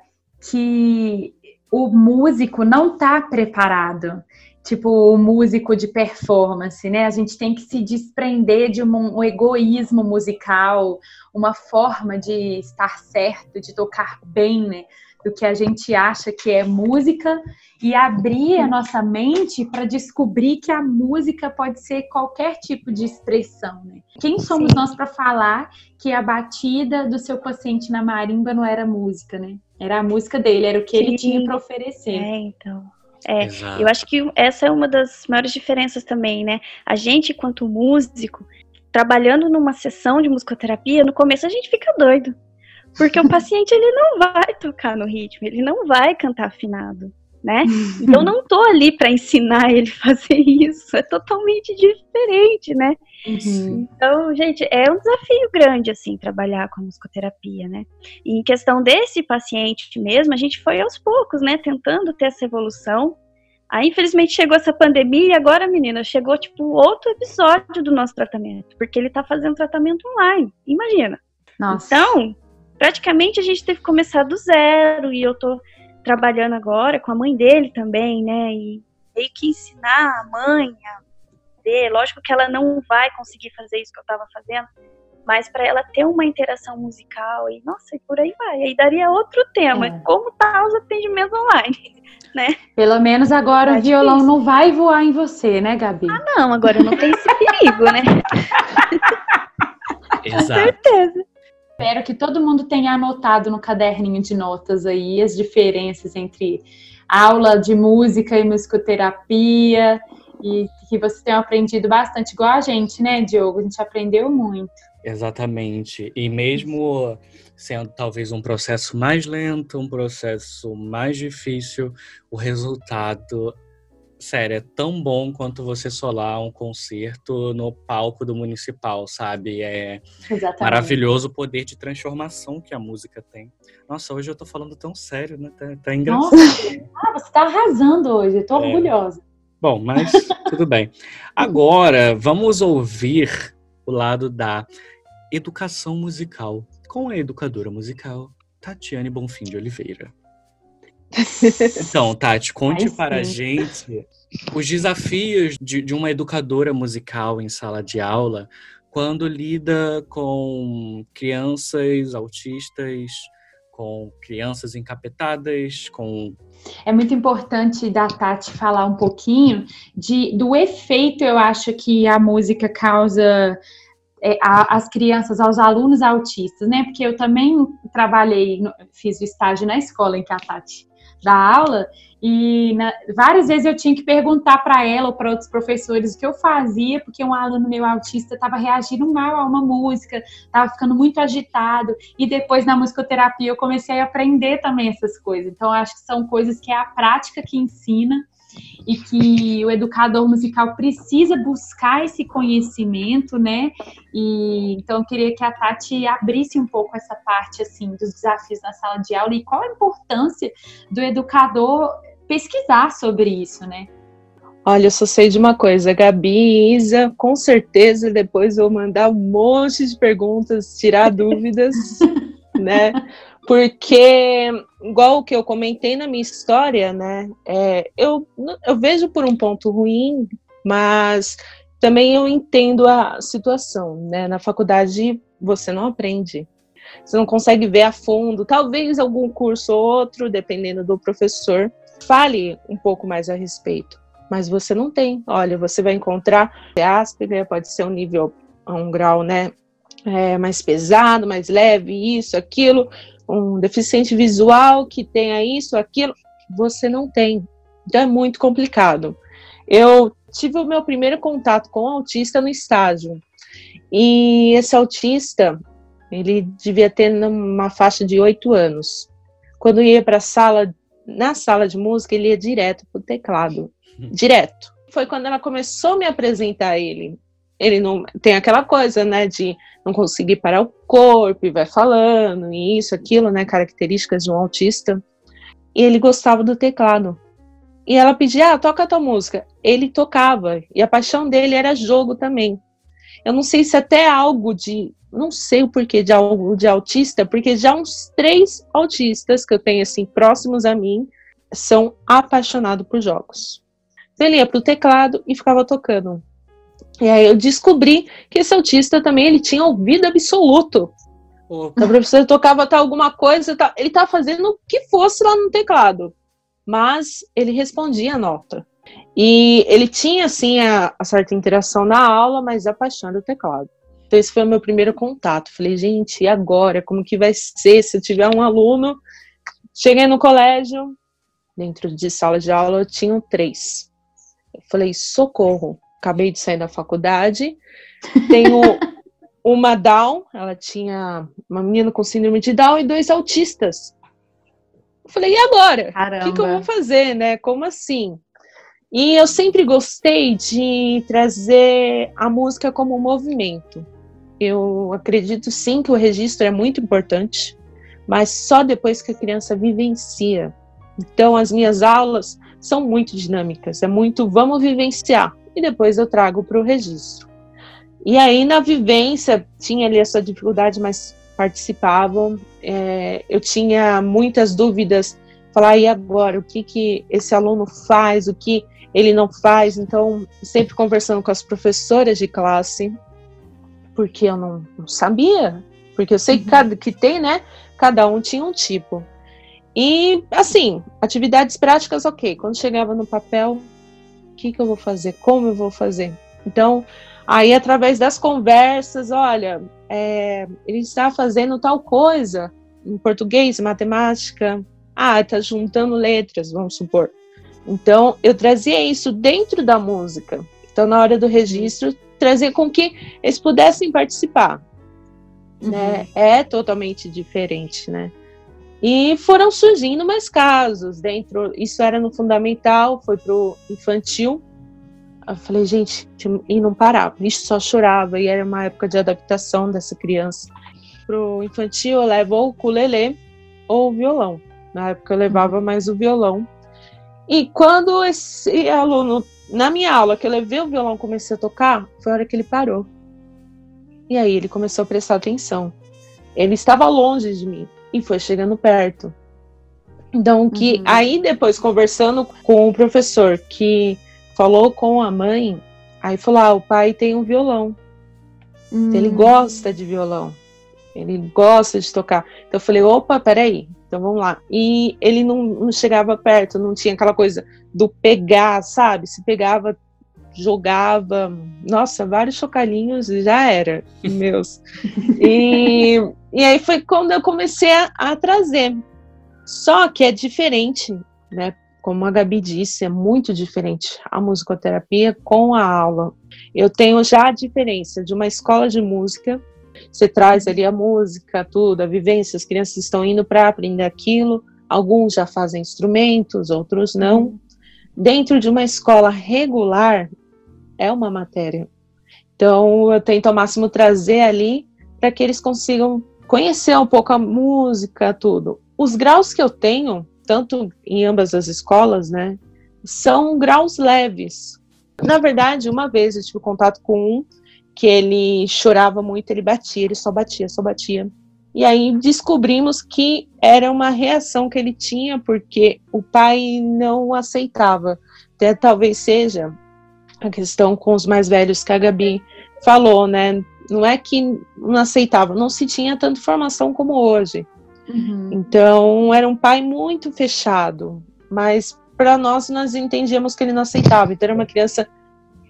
que o músico não está preparado tipo o músico de performance, né? A gente tem que se desprender de um, um, egoísmo musical, uma forma de estar certo, de tocar bem, né? Do que a gente acha que é música e abrir a nossa mente para descobrir que a música pode ser qualquer tipo de expressão, né? Quem somos Sim. nós para falar que a batida do seu paciente na marimba não era música, né? Era a música dele, era o que Sim. ele tinha para oferecer. É, então. É, eu acho que essa é uma das maiores diferenças também, né? A gente, quanto músico, trabalhando numa sessão de musicoterapia, no começo a gente fica doido. Porque o paciente ele não vai tocar no ritmo, ele não vai cantar afinado, né? Então não tô ali para ensinar ele fazer isso, é totalmente diferente, né? Uhum. Então, gente, é um desafio grande, assim, trabalhar com a musicoterapia, né? E em questão desse paciente mesmo, a gente foi aos poucos, né, tentando ter essa evolução. Aí, infelizmente, chegou essa pandemia e agora, menina, chegou, tipo, outro episódio do nosso tratamento, porque ele tá fazendo tratamento online, imagina. Nossa. Então, praticamente a gente teve que começar do zero e eu tô trabalhando agora com a mãe dele também, né, e meio que ensinar a mãe a aprender. Lógico que ela não vai conseguir fazer isso que eu estava fazendo, mas para ela ter uma interação musical e nossa, e por aí vai. Aí daria outro tema, é. como tá os atendimentos online, né? Pelo menos agora tá o violão difícil. não vai voar em você, né, Gabi? Ah, não, agora não tem esse perigo, né? Exato. Com certeza. Espero que todo mundo tenha anotado no caderninho de notas aí as diferenças entre aula de música e musicoterapia e que vocês tenham aprendido bastante, igual a gente, né, Diogo? A gente aprendeu muito. Exatamente. E mesmo sendo talvez um processo mais lento, um processo mais difícil, o resultado, sério, é tão bom quanto você solar um concerto no palco do municipal, sabe? É Exatamente. maravilhoso o poder de transformação que a música tem. Nossa, hoje eu tô falando tão sério, né? Tá, tá engraçado. Nossa, ah, você tá arrasando hoje, eu tô é. orgulhosa. Bom, mas tudo bem. Agora, vamos ouvir o lado da educação musical com a educadora musical Tatiane Bonfim de Oliveira. Então, Tati, conte para a gente os desafios de, de, uma educadora musical em sala de aula quando lida com crianças autistas, com crianças encapetadas, com é muito importante da Tati falar um pouquinho de, do efeito, eu acho, que a música causa é, às crianças, aos alunos autistas, né? Porque eu também trabalhei, fiz o estágio na escola em que a Tati dá aula, e na, várias vezes eu tinha que perguntar para ela ou para outros professores o que eu fazia, porque um aluno meu autista estava reagindo mal a uma música, estava ficando muito agitado. E depois na musicoterapia eu comecei a aprender também essas coisas. Então acho que são coisas que é a prática que ensina e que o educador musical precisa buscar esse conhecimento, né? E então eu queria que a Tati abrisse um pouco essa parte assim dos desafios na sala de aula e qual a importância do educador pesquisar sobre isso, né? Olha, eu só sei de uma coisa, Gabi e Isa, com certeza depois vou mandar um monte de perguntas, tirar dúvidas, né? Porque, igual o que eu comentei na minha história, né? É, eu, eu vejo por um ponto ruim, mas também eu entendo a situação, né? Na faculdade você não aprende. Você não consegue ver a fundo, talvez algum curso ou outro, dependendo do professor, fale um pouco mais a respeito. Mas você não tem. Olha, você vai encontrar Asperger, pode ser um nível, um grau, né, é, mais pesado, mais leve, isso, aquilo, um deficiente visual que tenha isso, aquilo, você não tem. Então é muito complicado. Eu tive o meu primeiro contato com um autista no estágio. E esse autista, ele devia ter uma faixa de oito anos. Quando ia para a sala na sala de música, ele ia direto pro teclado. Hum. Direto. Foi quando ela começou a me apresentar a ele. Ele não tem aquela coisa, né, de não conseguir parar o corpo e vai falando, e isso, aquilo, né, características de um autista. E ele gostava do teclado. E ela pedia, ah, toca a tua música. Ele tocava, e a paixão dele era jogo também. Eu não sei se até algo de não sei o porquê de algo de autista, porque já uns três autistas que eu tenho assim próximos a mim são apaixonados por jogos. Então ele ia pro teclado e ficava tocando. E aí eu descobri que esse autista também ele tinha ouvido absoluto. Então, a professora tocava tá, alguma coisa, tá, ele estava fazendo o que fosse lá no teclado, mas ele respondia a nota. E ele tinha, assim, a, a certa interação na aula, mas a paixão do teclado. Então, esse foi o meu primeiro contato. Falei, gente, e agora? Como que vai ser se eu tiver um aluno? Cheguei no colégio, dentro de sala de aula, eu tinha três. Eu falei, socorro, acabei de sair da faculdade, tenho uma Down, ela tinha uma menina com síndrome de Down e dois autistas. Eu falei, e agora? O que, que eu vou fazer, né? Como assim? E eu sempre gostei de trazer a música como um movimento. Eu acredito sim que o registro é muito importante, mas só depois que a criança vivencia. Então, as minhas aulas são muito dinâmicas, é muito vamos vivenciar e depois eu trago para o registro. E aí, na vivência, tinha ali essa dificuldade, mas participavam. É, eu tinha muitas dúvidas, falar, e agora? O que, que esse aluno faz? O que ele não faz? Então, sempre conversando com as professoras de classe, porque eu não, não sabia. Porque eu sei que, uhum. cada, que tem, né? Cada um tinha um tipo. E, assim, atividades práticas, ok. Quando chegava no papel, que, que eu vou fazer? Como eu vou fazer? Então, Aí, através das conversas, olha, é, ele está fazendo tal coisa em português, matemática. Ah, está juntando letras, vamos supor. Então, eu trazia isso dentro da música. Então, na hora do registro, trazer com que eles pudessem participar. Uhum. Né? É totalmente diferente, né? E foram surgindo mais casos dentro. Isso era no fundamental, foi para o infantil. Eu falei, gente, e não parava, isso só chorava, e era uma época de adaptação dessa criança. Pro infantil, eu levo ou o ukulele ou o violão. Na época eu levava mais o violão. E quando esse aluno, na minha aula, que eu levei o violão comecei a tocar, foi a hora que ele parou. E aí ele começou a prestar atenção. Ele estava longe de mim e foi chegando perto. Então, que uhum. aí depois conversando com o professor, que falou com a mãe, aí falou: ah, o pai tem um violão. Hum. Ele gosta de violão. Ele gosta de tocar. Então eu falei: opa, peraí, então vamos lá. E ele não, não chegava perto, não tinha aquela coisa do pegar, sabe? Se pegava, jogava. Nossa, vários chocalhinhos já era, meus. e, e aí foi quando eu comecei a, a trazer. Só que é diferente, né? como a Gabi disse, é muito diferente a musicoterapia com a aula. Eu tenho já a diferença de uma escola de música, você traz ali a música, tudo, a vivência, as crianças estão indo para aprender aquilo, alguns já fazem instrumentos, outros não. Dentro de uma escola regular, é uma matéria. Então, eu tento ao máximo trazer ali para que eles consigam conhecer um pouco a música, tudo. Os graus que eu tenho, tanto em ambas as escolas, né, são graus leves. Na verdade, uma vez eu tive contato com um que ele chorava muito, ele batia, ele só batia, só batia. E aí descobrimos que era uma reação que ele tinha porque o pai não aceitava. Até talvez seja a questão com os mais velhos que a Gabi falou, né? Não é que não aceitava, não se tinha tanta informação como hoje. Uhum. Então, era um pai muito fechado, mas para nós, nós entendíamos que ele não aceitava. Então, era uma criança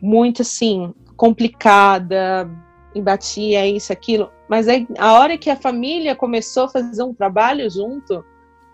muito assim, complicada, embatia isso, aquilo. Mas aí, a hora que a família começou a fazer um trabalho junto,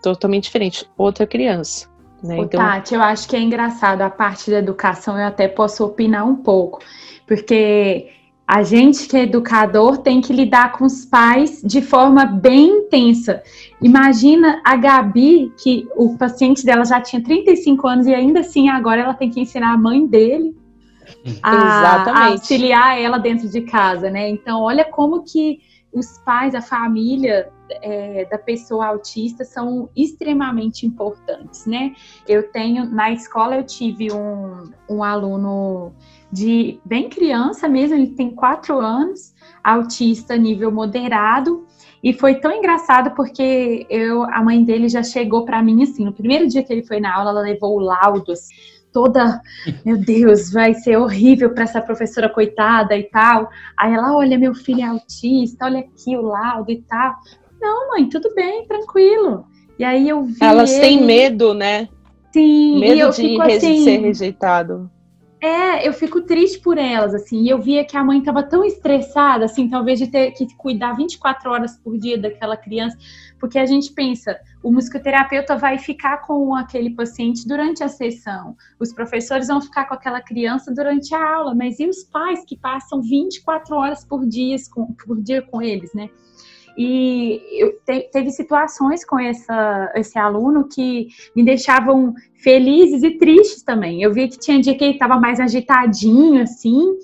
totalmente diferente. Outra criança. Né? Ô, então... Tati, eu acho que é engraçado a parte da educação, eu até posso opinar um pouco, porque a gente que é educador tem que lidar com os pais de forma bem intensa. Imagina a Gabi, que o paciente dela já tinha 35 anos e ainda assim agora ela tem que ensinar a mãe dele a, a auxiliar ela dentro de casa, né? Então, olha como que os pais, a família é, da pessoa autista são extremamente importantes, né? Eu tenho, na escola eu tive um, um aluno de bem criança mesmo, ele tem quatro anos, autista nível moderado, e foi tão engraçado porque eu, a mãe dele já chegou para mim assim, no primeiro dia que ele foi na aula, ela levou o laudo, assim, toda, meu Deus, vai ser horrível para essa professora coitada e tal. Aí ela, olha, meu filho é autista, olha aqui o laudo e tal. Não, mãe, tudo bem, tranquilo. E aí eu vi. Elas ele... têm medo, né? Sim, medo de assim, ser rejeitado. É, eu fico triste por elas, assim. E eu via que a mãe estava tão estressada, assim, talvez de ter que cuidar 24 horas por dia daquela criança, porque a gente pensa, o musicoterapeuta vai ficar com aquele paciente durante a sessão, os professores vão ficar com aquela criança durante a aula, mas e os pais que passam 24 horas por dia com, por dia com eles, né? E eu te, teve situações com essa, esse aluno que me deixavam felizes e tristes também. Eu vi que tinha dia que ele estava mais agitadinho, assim,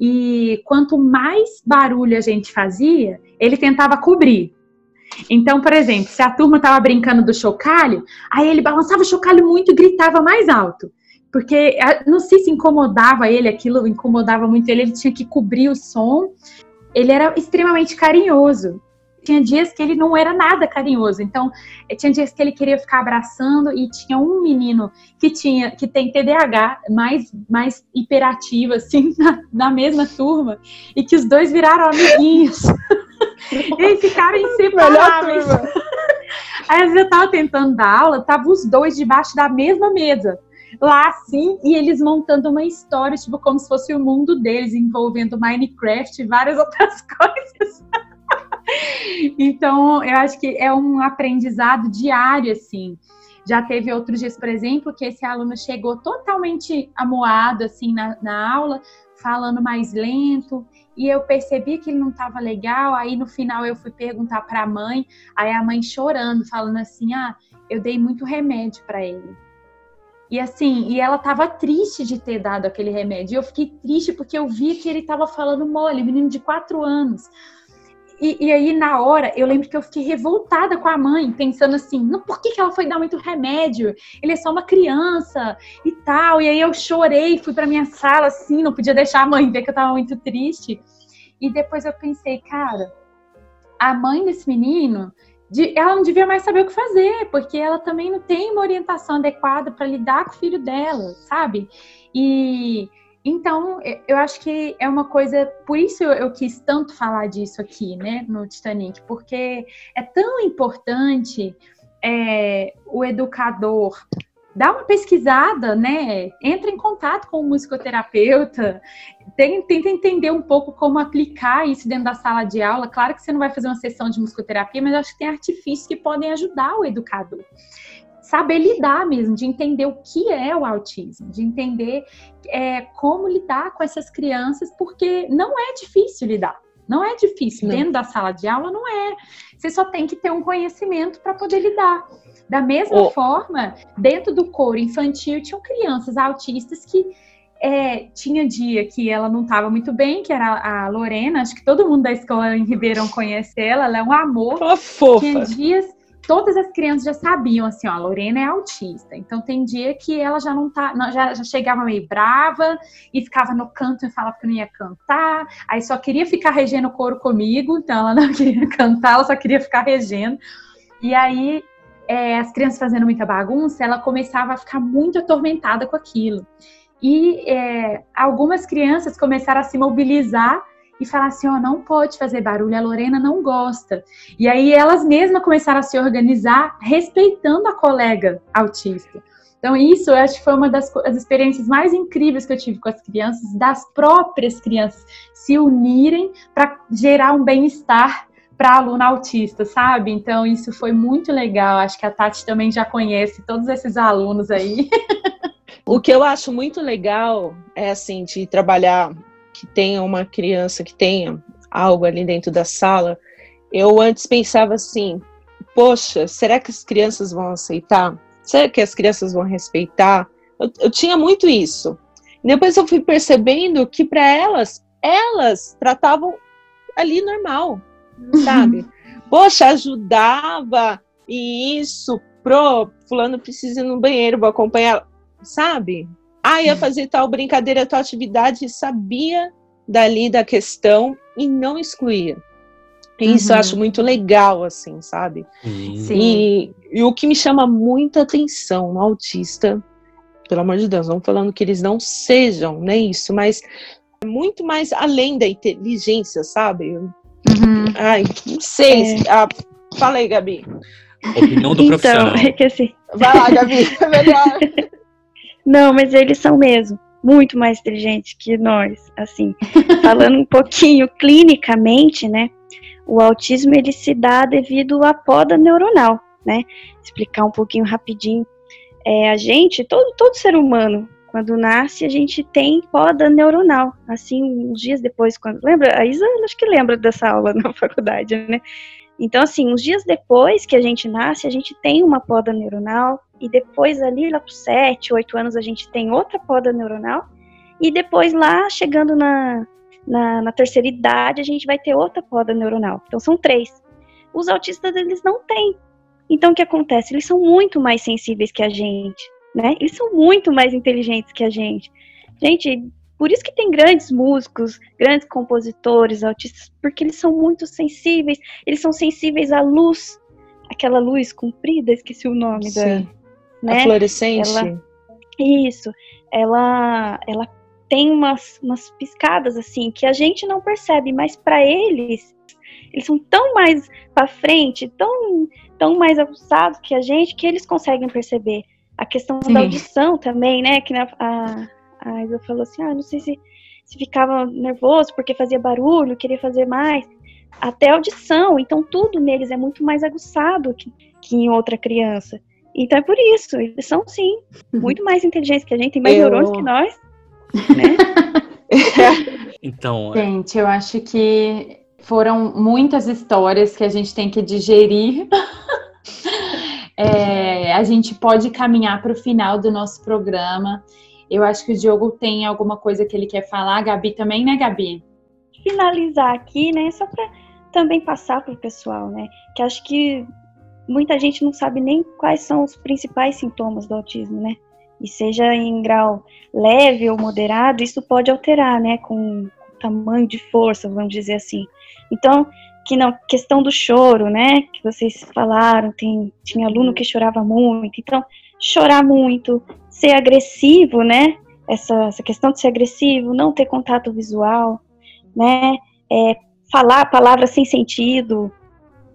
e quanto mais barulho a gente fazia, ele tentava cobrir. Então, por exemplo, se a turma estava brincando do chocalho, aí ele balançava o chocalho muito e gritava mais alto. Porque não sei se incomodava ele, aquilo incomodava muito ele, ele tinha que cobrir o som. Ele era extremamente carinhoso tinha dias que ele não era nada carinhoso. Então, eh, tinha dias que ele queria ficar abraçando e tinha um menino que tinha que tem TDAH, mais mais hiperativo assim, na, na mesma turma, e que os dois viraram amiguinhos. e ficaram inseparáveis. Aí às vezes eu tava tentando dar aula, tava os dois debaixo da mesma mesa lá assim, e eles montando uma história, tipo, como se fosse o mundo deles, envolvendo Minecraft e várias outras coisas. Então, eu acho que é um aprendizado diário, assim. Já teve outros dias, por exemplo, que esse aluno chegou totalmente amuado, assim, na, na aula, falando mais lento, e eu percebi que ele não estava legal. Aí no final eu fui perguntar para a mãe, aí a mãe chorando, falando assim: "Ah, eu dei muito remédio para ele". E assim, e ela estava triste de ter dado aquele remédio. E eu fiquei triste porque eu vi que ele estava falando mole, menino de quatro anos. E, e, aí, na hora, eu lembro que eu fiquei revoltada com a mãe, pensando assim, não, por que, que ela foi dar muito remédio? Ele é só uma criança e tal. E aí eu chorei, fui para minha sala, assim, não podia deixar a mãe ver que eu tava muito triste. E depois eu pensei, cara, a mãe desse menino, ela não devia mais saber o que fazer, porque ela também não tem uma orientação adequada para lidar com o filho dela, sabe? E então, eu acho que é uma coisa, por isso eu, quis tanto falar disso aqui, né, no Titanic, porque é tão importante é, o educador dar uma pesquisada, né, entra em contato com o musicoterapeuta, tenta entender um pouco como aplicar isso dentro da sala de aula. Claro que você não vai fazer uma sessão de musicoterapia, mas acho que tem artifícios que podem ajudar o educador saber lidar mesmo, de entender o que é o autismo, de entender é, como lidar com essas crianças, porque não é difícil lidar. Não é difícil. Não. Dentro da sala de aula, não é. Você só tem que ter um conhecimento para poder lidar. Da mesma oh. forma, dentro do coro infantil, tinham crianças autistas que é, tinha dia que ela não estava muito bem, que era a Lorena, acho que todo mundo da escola em Ribeirão conhece ela, ela é um amor. Oh, fofa. Tinha dias todas as crianças já sabiam assim, ó, a Lorena é autista. Então tem dia que ela já não tá, já, já chegava meio brava e ficava no canto e falava que não ia cantar. Aí só queria ficar regendo o coro comigo, então ela não queria cantar, ela só queria ficar regendo. E aí é, as crianças fazendo muita bagunça, ela começava a ficar muito atormentada com aquilo. E é, algumas crianças começaram a se mobilizar e falar assim: ó, oh, não pode fazer barulho, a Lorena não gosta. E aí elas mesmas começaram a se organizar respeitando a colega autista. Então, isso eu acho que foi uma das, experiências mais incríveis que eu tive com as crianças, das próprias crianças se unirem para gerar um bem-estar para aluna autista, sabe? Então, isso foi muito legal. Acho que a Tati também já conhece todos esses alunos aí. O que eu acho muito legal é assim de trabalhar que tenha uma criança que tenha algo ali dentro da sala, eu antes pensava assim: poxa, será que as crianças vão aceitar? Será que as crianças vão respeitar? Eu, eu tinha muito isso. Depois eu fui percebendo que para elas, elas tratavam ali normal, sabe? Poxa, ajudava e isso, pro fulano precisa ir no banheiro, vou acompanhar, sabe? Ah, ia fazer tal brincadeira, tal atividade, sabia dali da questão e não excluía. E isso uhum. eu acho muito legal, assim, sabe? Sim. E, e, o que me chama muita atenção no autista, pelo amor de Deus, não falando que eles não sejam, nem isso, mas é muito mais além da inteligência, sabe? Uhum. Ai, não sei. É. Ah, fala aí, Gabi. Opinião do então, profissional. É que assim... Vai lá, Gabi, é melhor. Não, mas eles são mesmo. muito mais inteligentes que nós. Assim, falando um pouquinho clinicamente, né? O autismo ele se dá devido à poda neuronal, né? Explicar um pouquinho rapidinho. É, a gente, todo, todo ser humano, quando nasce, a gente tem poda neuronal. Assim, uns dias depois, quando. Lembra? A Isa, acho que lembra dessa aula na faculdade, né? Então, assim, uns dias depois que a gente nasce, a gente tem uma poda neuronal, e depois ali, lá para 7, 8 anos, a gente tem outra poda neuronal, e depois lá, chegando na, na, na, terceira idade, a gente vai ter outra poda neuronal. Então, são três. Os autistas, eles não têm. Então, o que acontece? Eles são muito mais sensíveis que a gente, né? Eles são muito mais inteligentes que a gente. Gente, por isso que tem grandes músicos, grandes compositores, autistas, porque eles são muito sensíveis, eles são sensíveis à luz, aquela luz comprida, esqueci o nome Sim. da. Né? A fluorescente. Ela, isso. Ela, ela tem umas, umas piscadas assim que a gente não percebe, mas para eles, eles são tão mais para frente, tão, tão mais avançados que a gente, que eles conseguem perceber. A questão Sim. da audição também, né? Que na, a, a Isa falou assim, ah, não sei se, se ficava nervoso porque fazia barulho, queria fazer mais. Até audição, então tudo neles é muito mais aguçado que, que em outra criança. Então é por isso, eles são sim uhum. muito mais inteligentes que a gente, tem mais eu... neurônios que nós, né? então, é gente, eu acho que foram muitas histórias que a gente tem que digerir. é, a gente pode caminhar para o final do nosso programa. Eu acho que o Diogo tem alguma coisa que ele quer falar. A Gabi também, né, Gabi? Finalizar aqui, né? Só para também passar para o pessoal, né? Que acho que muita gente não sabe nem quais são os principais sintomas do autismo, né? E seja em grau leve ou moderado, isso pode alterar, né? Com tamanho de força, vamos dizer assim. Então, que na questão do choro, né? Que vocês falaram, tem, tinha aluno que chorava muito. Então, chorar muito, ser agressivo, né? Essa, essa questão de ser agressivo, não ter contato visual, né? É, falar palavras sem sentido,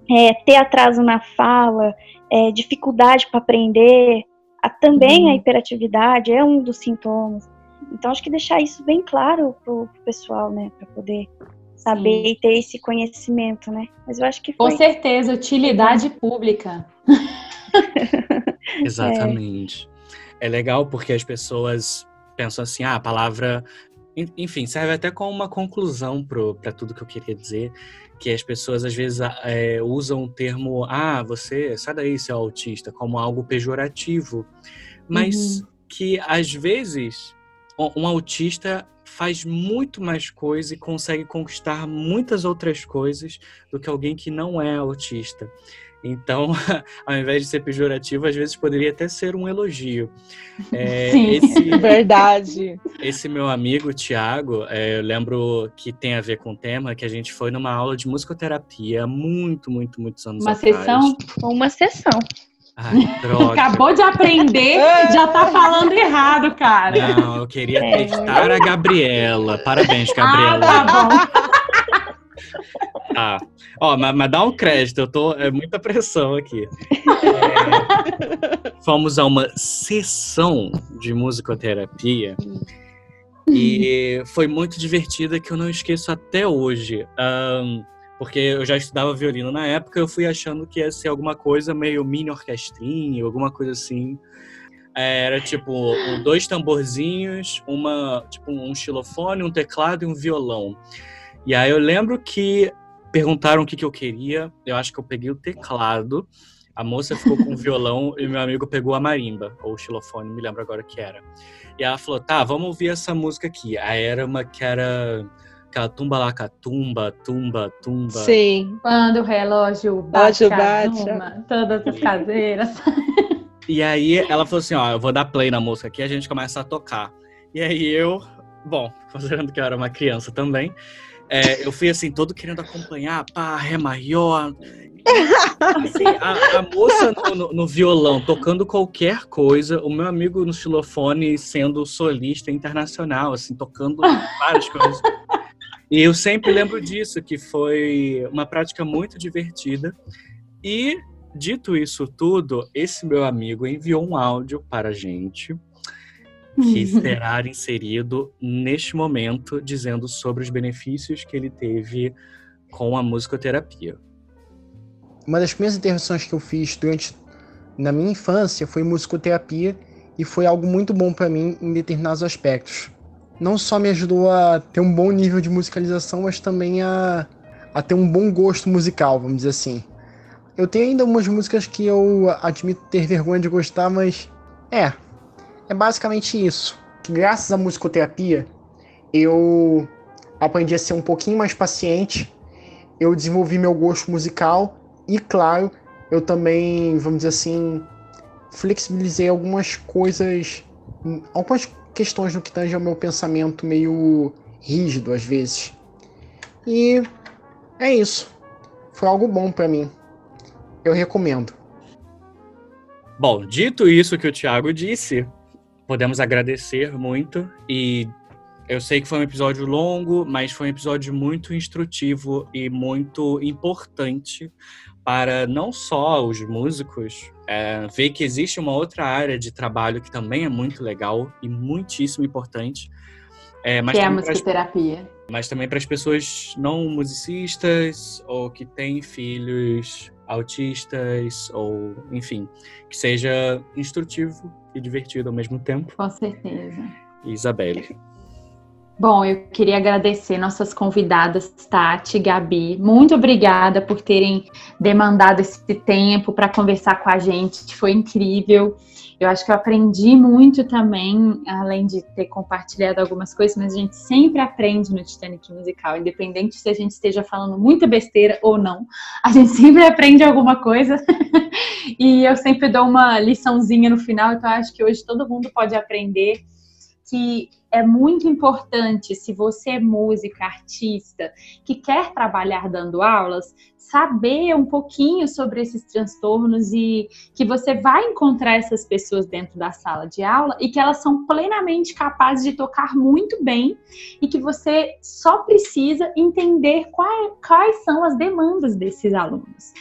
é, ter atraso na fala, é, dificuldade para aprender, a, também uhum. a hiperatividade é um dos sintomas. Então acho que deixar isso bem claro pro, pro pessoal, né, para poder saber Sim. e ter esse conhecimento, né? Mas eu acho que foi... com certeza utilidade pública. Exatamente. É. é legal porque as pessoas pensam assim, ah, a palavra enfim, serve até como uma conclusão para tudo que eu queria dizer, que as pessoas às vezes é, usam o termo, ah, você, sai daí, seu autista, como algo pejorativo, mas uhum. que às vezes um autista faz muito mais coisa e consegue conquistar muitas outras coisas do que alguém que não é autista. Então, ao invés de ser pejorativo, às vezes poderia até ser um elogio. É, Sim, esse, verdade. Esse meu amigo, Tiago, é, eu lembro que tem a ver com o tema, que a gente foi numa aula de musicoterapia muito, muito, muitos anos uma atrás. Sessão? Uma sessão. Ai, droga. Acabou de aprender, já tá falando errado, cara. Não, eu queria testar a Gabriela. Parabéns, Gabriela. Ah, tá bom. Ah, ó, mas, mas, dá um crédito, eu tô. É muita pressão aqui. É, fomos a uma sessão de musicoterapia e foi muito divertida que eu não esqueço até hoje. Um, porque eu já estudava violino na época, eu fui achando que ia ser alguma coisa meio mini orquestrinha, alguma coisa assim. É, era tipo dois tamborzinhos, uma tipo um xilofone, um teclado e um violão. E aí eu lembro que perguntaram o que, que eu queria. Eu acho que eu peguei o teclado. A moça ficou com o violão e meu amigo pegou a marimba, ou o xilofone, me lembro agora que era. E ela falou: tá, vamos ouvir essa música aqui. Aí era uma que era aquela tumba lá, tumba, tumba, tumba. Sim. Quando o relógio bate, bate. todas as caseiras. E aí ela falou assim: ó, eu vou dar play na música aqui, a gente começa a tocar. E aí eu, bom, considerando que eu era uma criança também, é, eu fui assim, todo querendo acompanhar, pá, ré maior. Assim, a, a, moça no, no, no, violão tocando qualquer coisa, o meu amigo no xilofone sendo solista internacional, assim, tocando várias coisas. E eu sempre lembro disso, que foi uma prática muito divertida. E, dito isso tudo, esse meu amigo enviou um áudio para a gente que será inserido neste momento, dizendo sobre os benefícios que ele teve com a musicoterapia. Uma das primeiras intervenções que eu fiz durante na minha infância foi musicoterapia e foi algo muito bom para mim em determinados aspectos. Não só me ajudou a ter um bom nível de musicalização, mas também a, a ter um bom gosto musical, vamos dizer assim. Eu tenho ainda algumas músicas que eu admito ter vergonha de gostar, mas é, é basicamente isso. Graças à musicoterapia, eu aprendi a ser um pouquinho mais paciente, eu desenvolvi meu gosto musical e, claro, eu também, vamos dizer assim, flexibilizei algumas coisas, algumas questões no que tange ao meu pensamento meio rígido às vezes. E é isso. Foi algo bom para mim. Eu recomendo. Bom, dito isso que o Thiago disse, podemos agradecer muito e eu sei que foi um episódio longo, mas foi um episódio muito instrutivo e muito importante para não só os músicos é, ver que existe uma outra área de trabalho que também é muito legal e muitíssimo importante. É, mas que é a musicoterapia. mas também para as pessoas não musicistas ou que têm filhos autistas ou, enfim, que seja instrutivo e divertido ao mesmo tempo. Com certeza. Isabelle. Bom, eu queria agradecer nossas convidadas, Tati e Gabi. Muito obrigada por terem demandado esse tempo para conversar com a gente. Foi incrível. Eu acho que eu aprendi muito também, além de ter compartilhado algumas coisas, mas a gente sempre aprende no Titanic Musical, independente se a gente esteja falando muita besteira ou não. A gente sempre aprende alguma coisa. e eu sempre dou uma liçãozinha no final, então acho que hoje todo mundo pode aprender que é muito importante, se você é música, artista, que quer trabalhar dando aulas, saber um pouquinho sobre esses transtornos e que você vai encontrar essas pessoas dentro da sala de aula e que elas são plenamente capazes de tocar muito bem e que você só precisa entender quais, quais são as demandas desses alunos.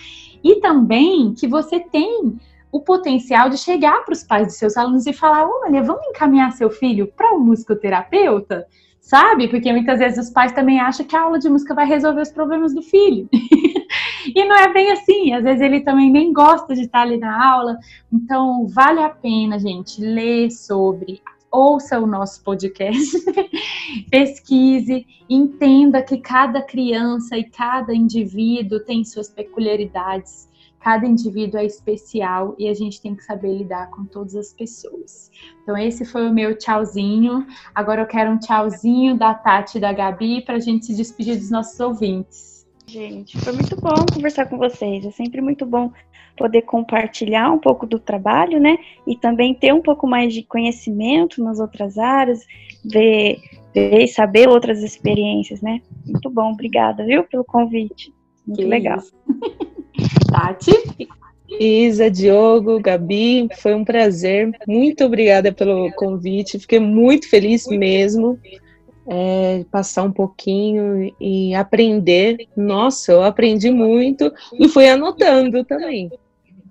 E também que você tem o potencial de chegar para os pais de seus alunos e falar: olha, vamos encaminhar seu filho para um musicoterapeuta? Sabe? Porque muitas vezes os pais também acham que a aula de música vai resolver os problemas do filho. e não é bem assim. Às vezes ele também nem gosta de estar ali na aula. Então, vale a pena, gente, ler sobre, ouça o nosso podcast, pesquise, entenda que cada criança e cada indivíduo tem suas peculiaridades cada indivíduo é especial e a gente tem que saber lidar com todas as pessoas. Então, esse foi o meu tchauzinho. Agora eu quero um tchauzinho da Tati e da Gabi para a gente se despedir dos nossos ouvintes. Gente, foi muito bom conversar com vocês. É sempre muito bom poder compartilhar um pouco do trabalho, né? E também ter um pouco mais de conhecimento nas outras áreas, ver, ver e saber outras experiências, né? Muito bom, obrigada, viu, pelo convite. Muito que legal. Tati. Isa, Diogo, Gabi, foi um prazer. Muito obrigada pelo convite. Fiquei muito feliz mesmo. É, passar um pouquinho e aprender. Nossa, eu aprendi muito e fui anotando também.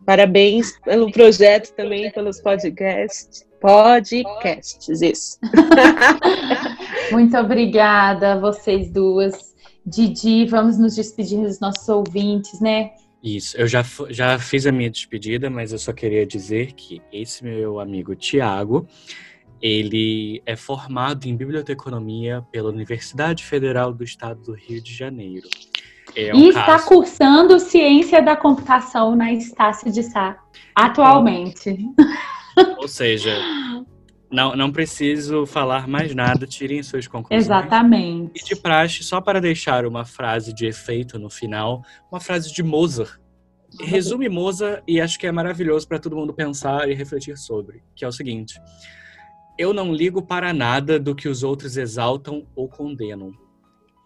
Parabéns pelo projeto também, pelos podcasts. Podcasts, isso. muito obrigada, vocês duas. Didi, vamos nos despedir dos nossos ouvintes, né? Isso, eu já, já fiz a minha despedida, mas eu só queria dizer que esse meu amigo Tiago, ele é formado em biblioteconomia pela Universidade Federal do Estado do Rio de Janeiro. É um e está caso... cursando ciência da computação na Estácio de Sá, atualmente. Ou seja, não, não preciso falar mais nada, tirem suas conclusões. Exatamente. E de praxe, só para deixar uma frase de efeito no final, uma frase de Mozart. Resume Mozart e acho que é maravilhoso para todo mundo pensar e refletir sobre, que é o seguinte: Eu não ligo para nada do que os outros exaltam ou condenam.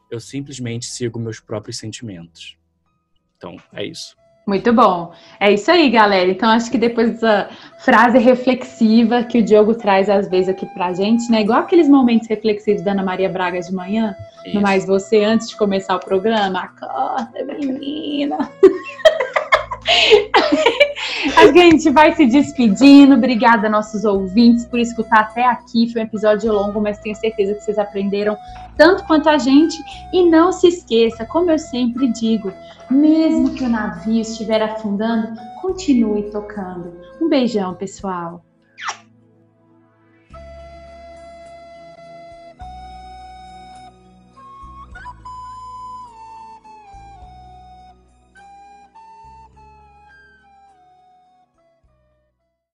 Eu simplesmente sigo meus próprios sentimentos. Então, é isso. Muito bom. É isso aí, galera. Então, acho que depois dessa frase reflexiva que o Diogo traz às vezes aqui pra gente, né? Igual aqueles momentos reflexivos da Ana Maria Braga de manhã, isso. no Mais Você, antes de começar o programa. Acorda, menina. A gente vai se despedindo. Obrigada, nossos ouvintes, por escutar até aqui. Foi um episódio longo, mas tenho certeza que vocês aprenderam tanto quanto a gente. E não se esqueça, como eu sempre digo, mesmo que o navio estiver afundando, continue tocando. Um beijão, pessoal.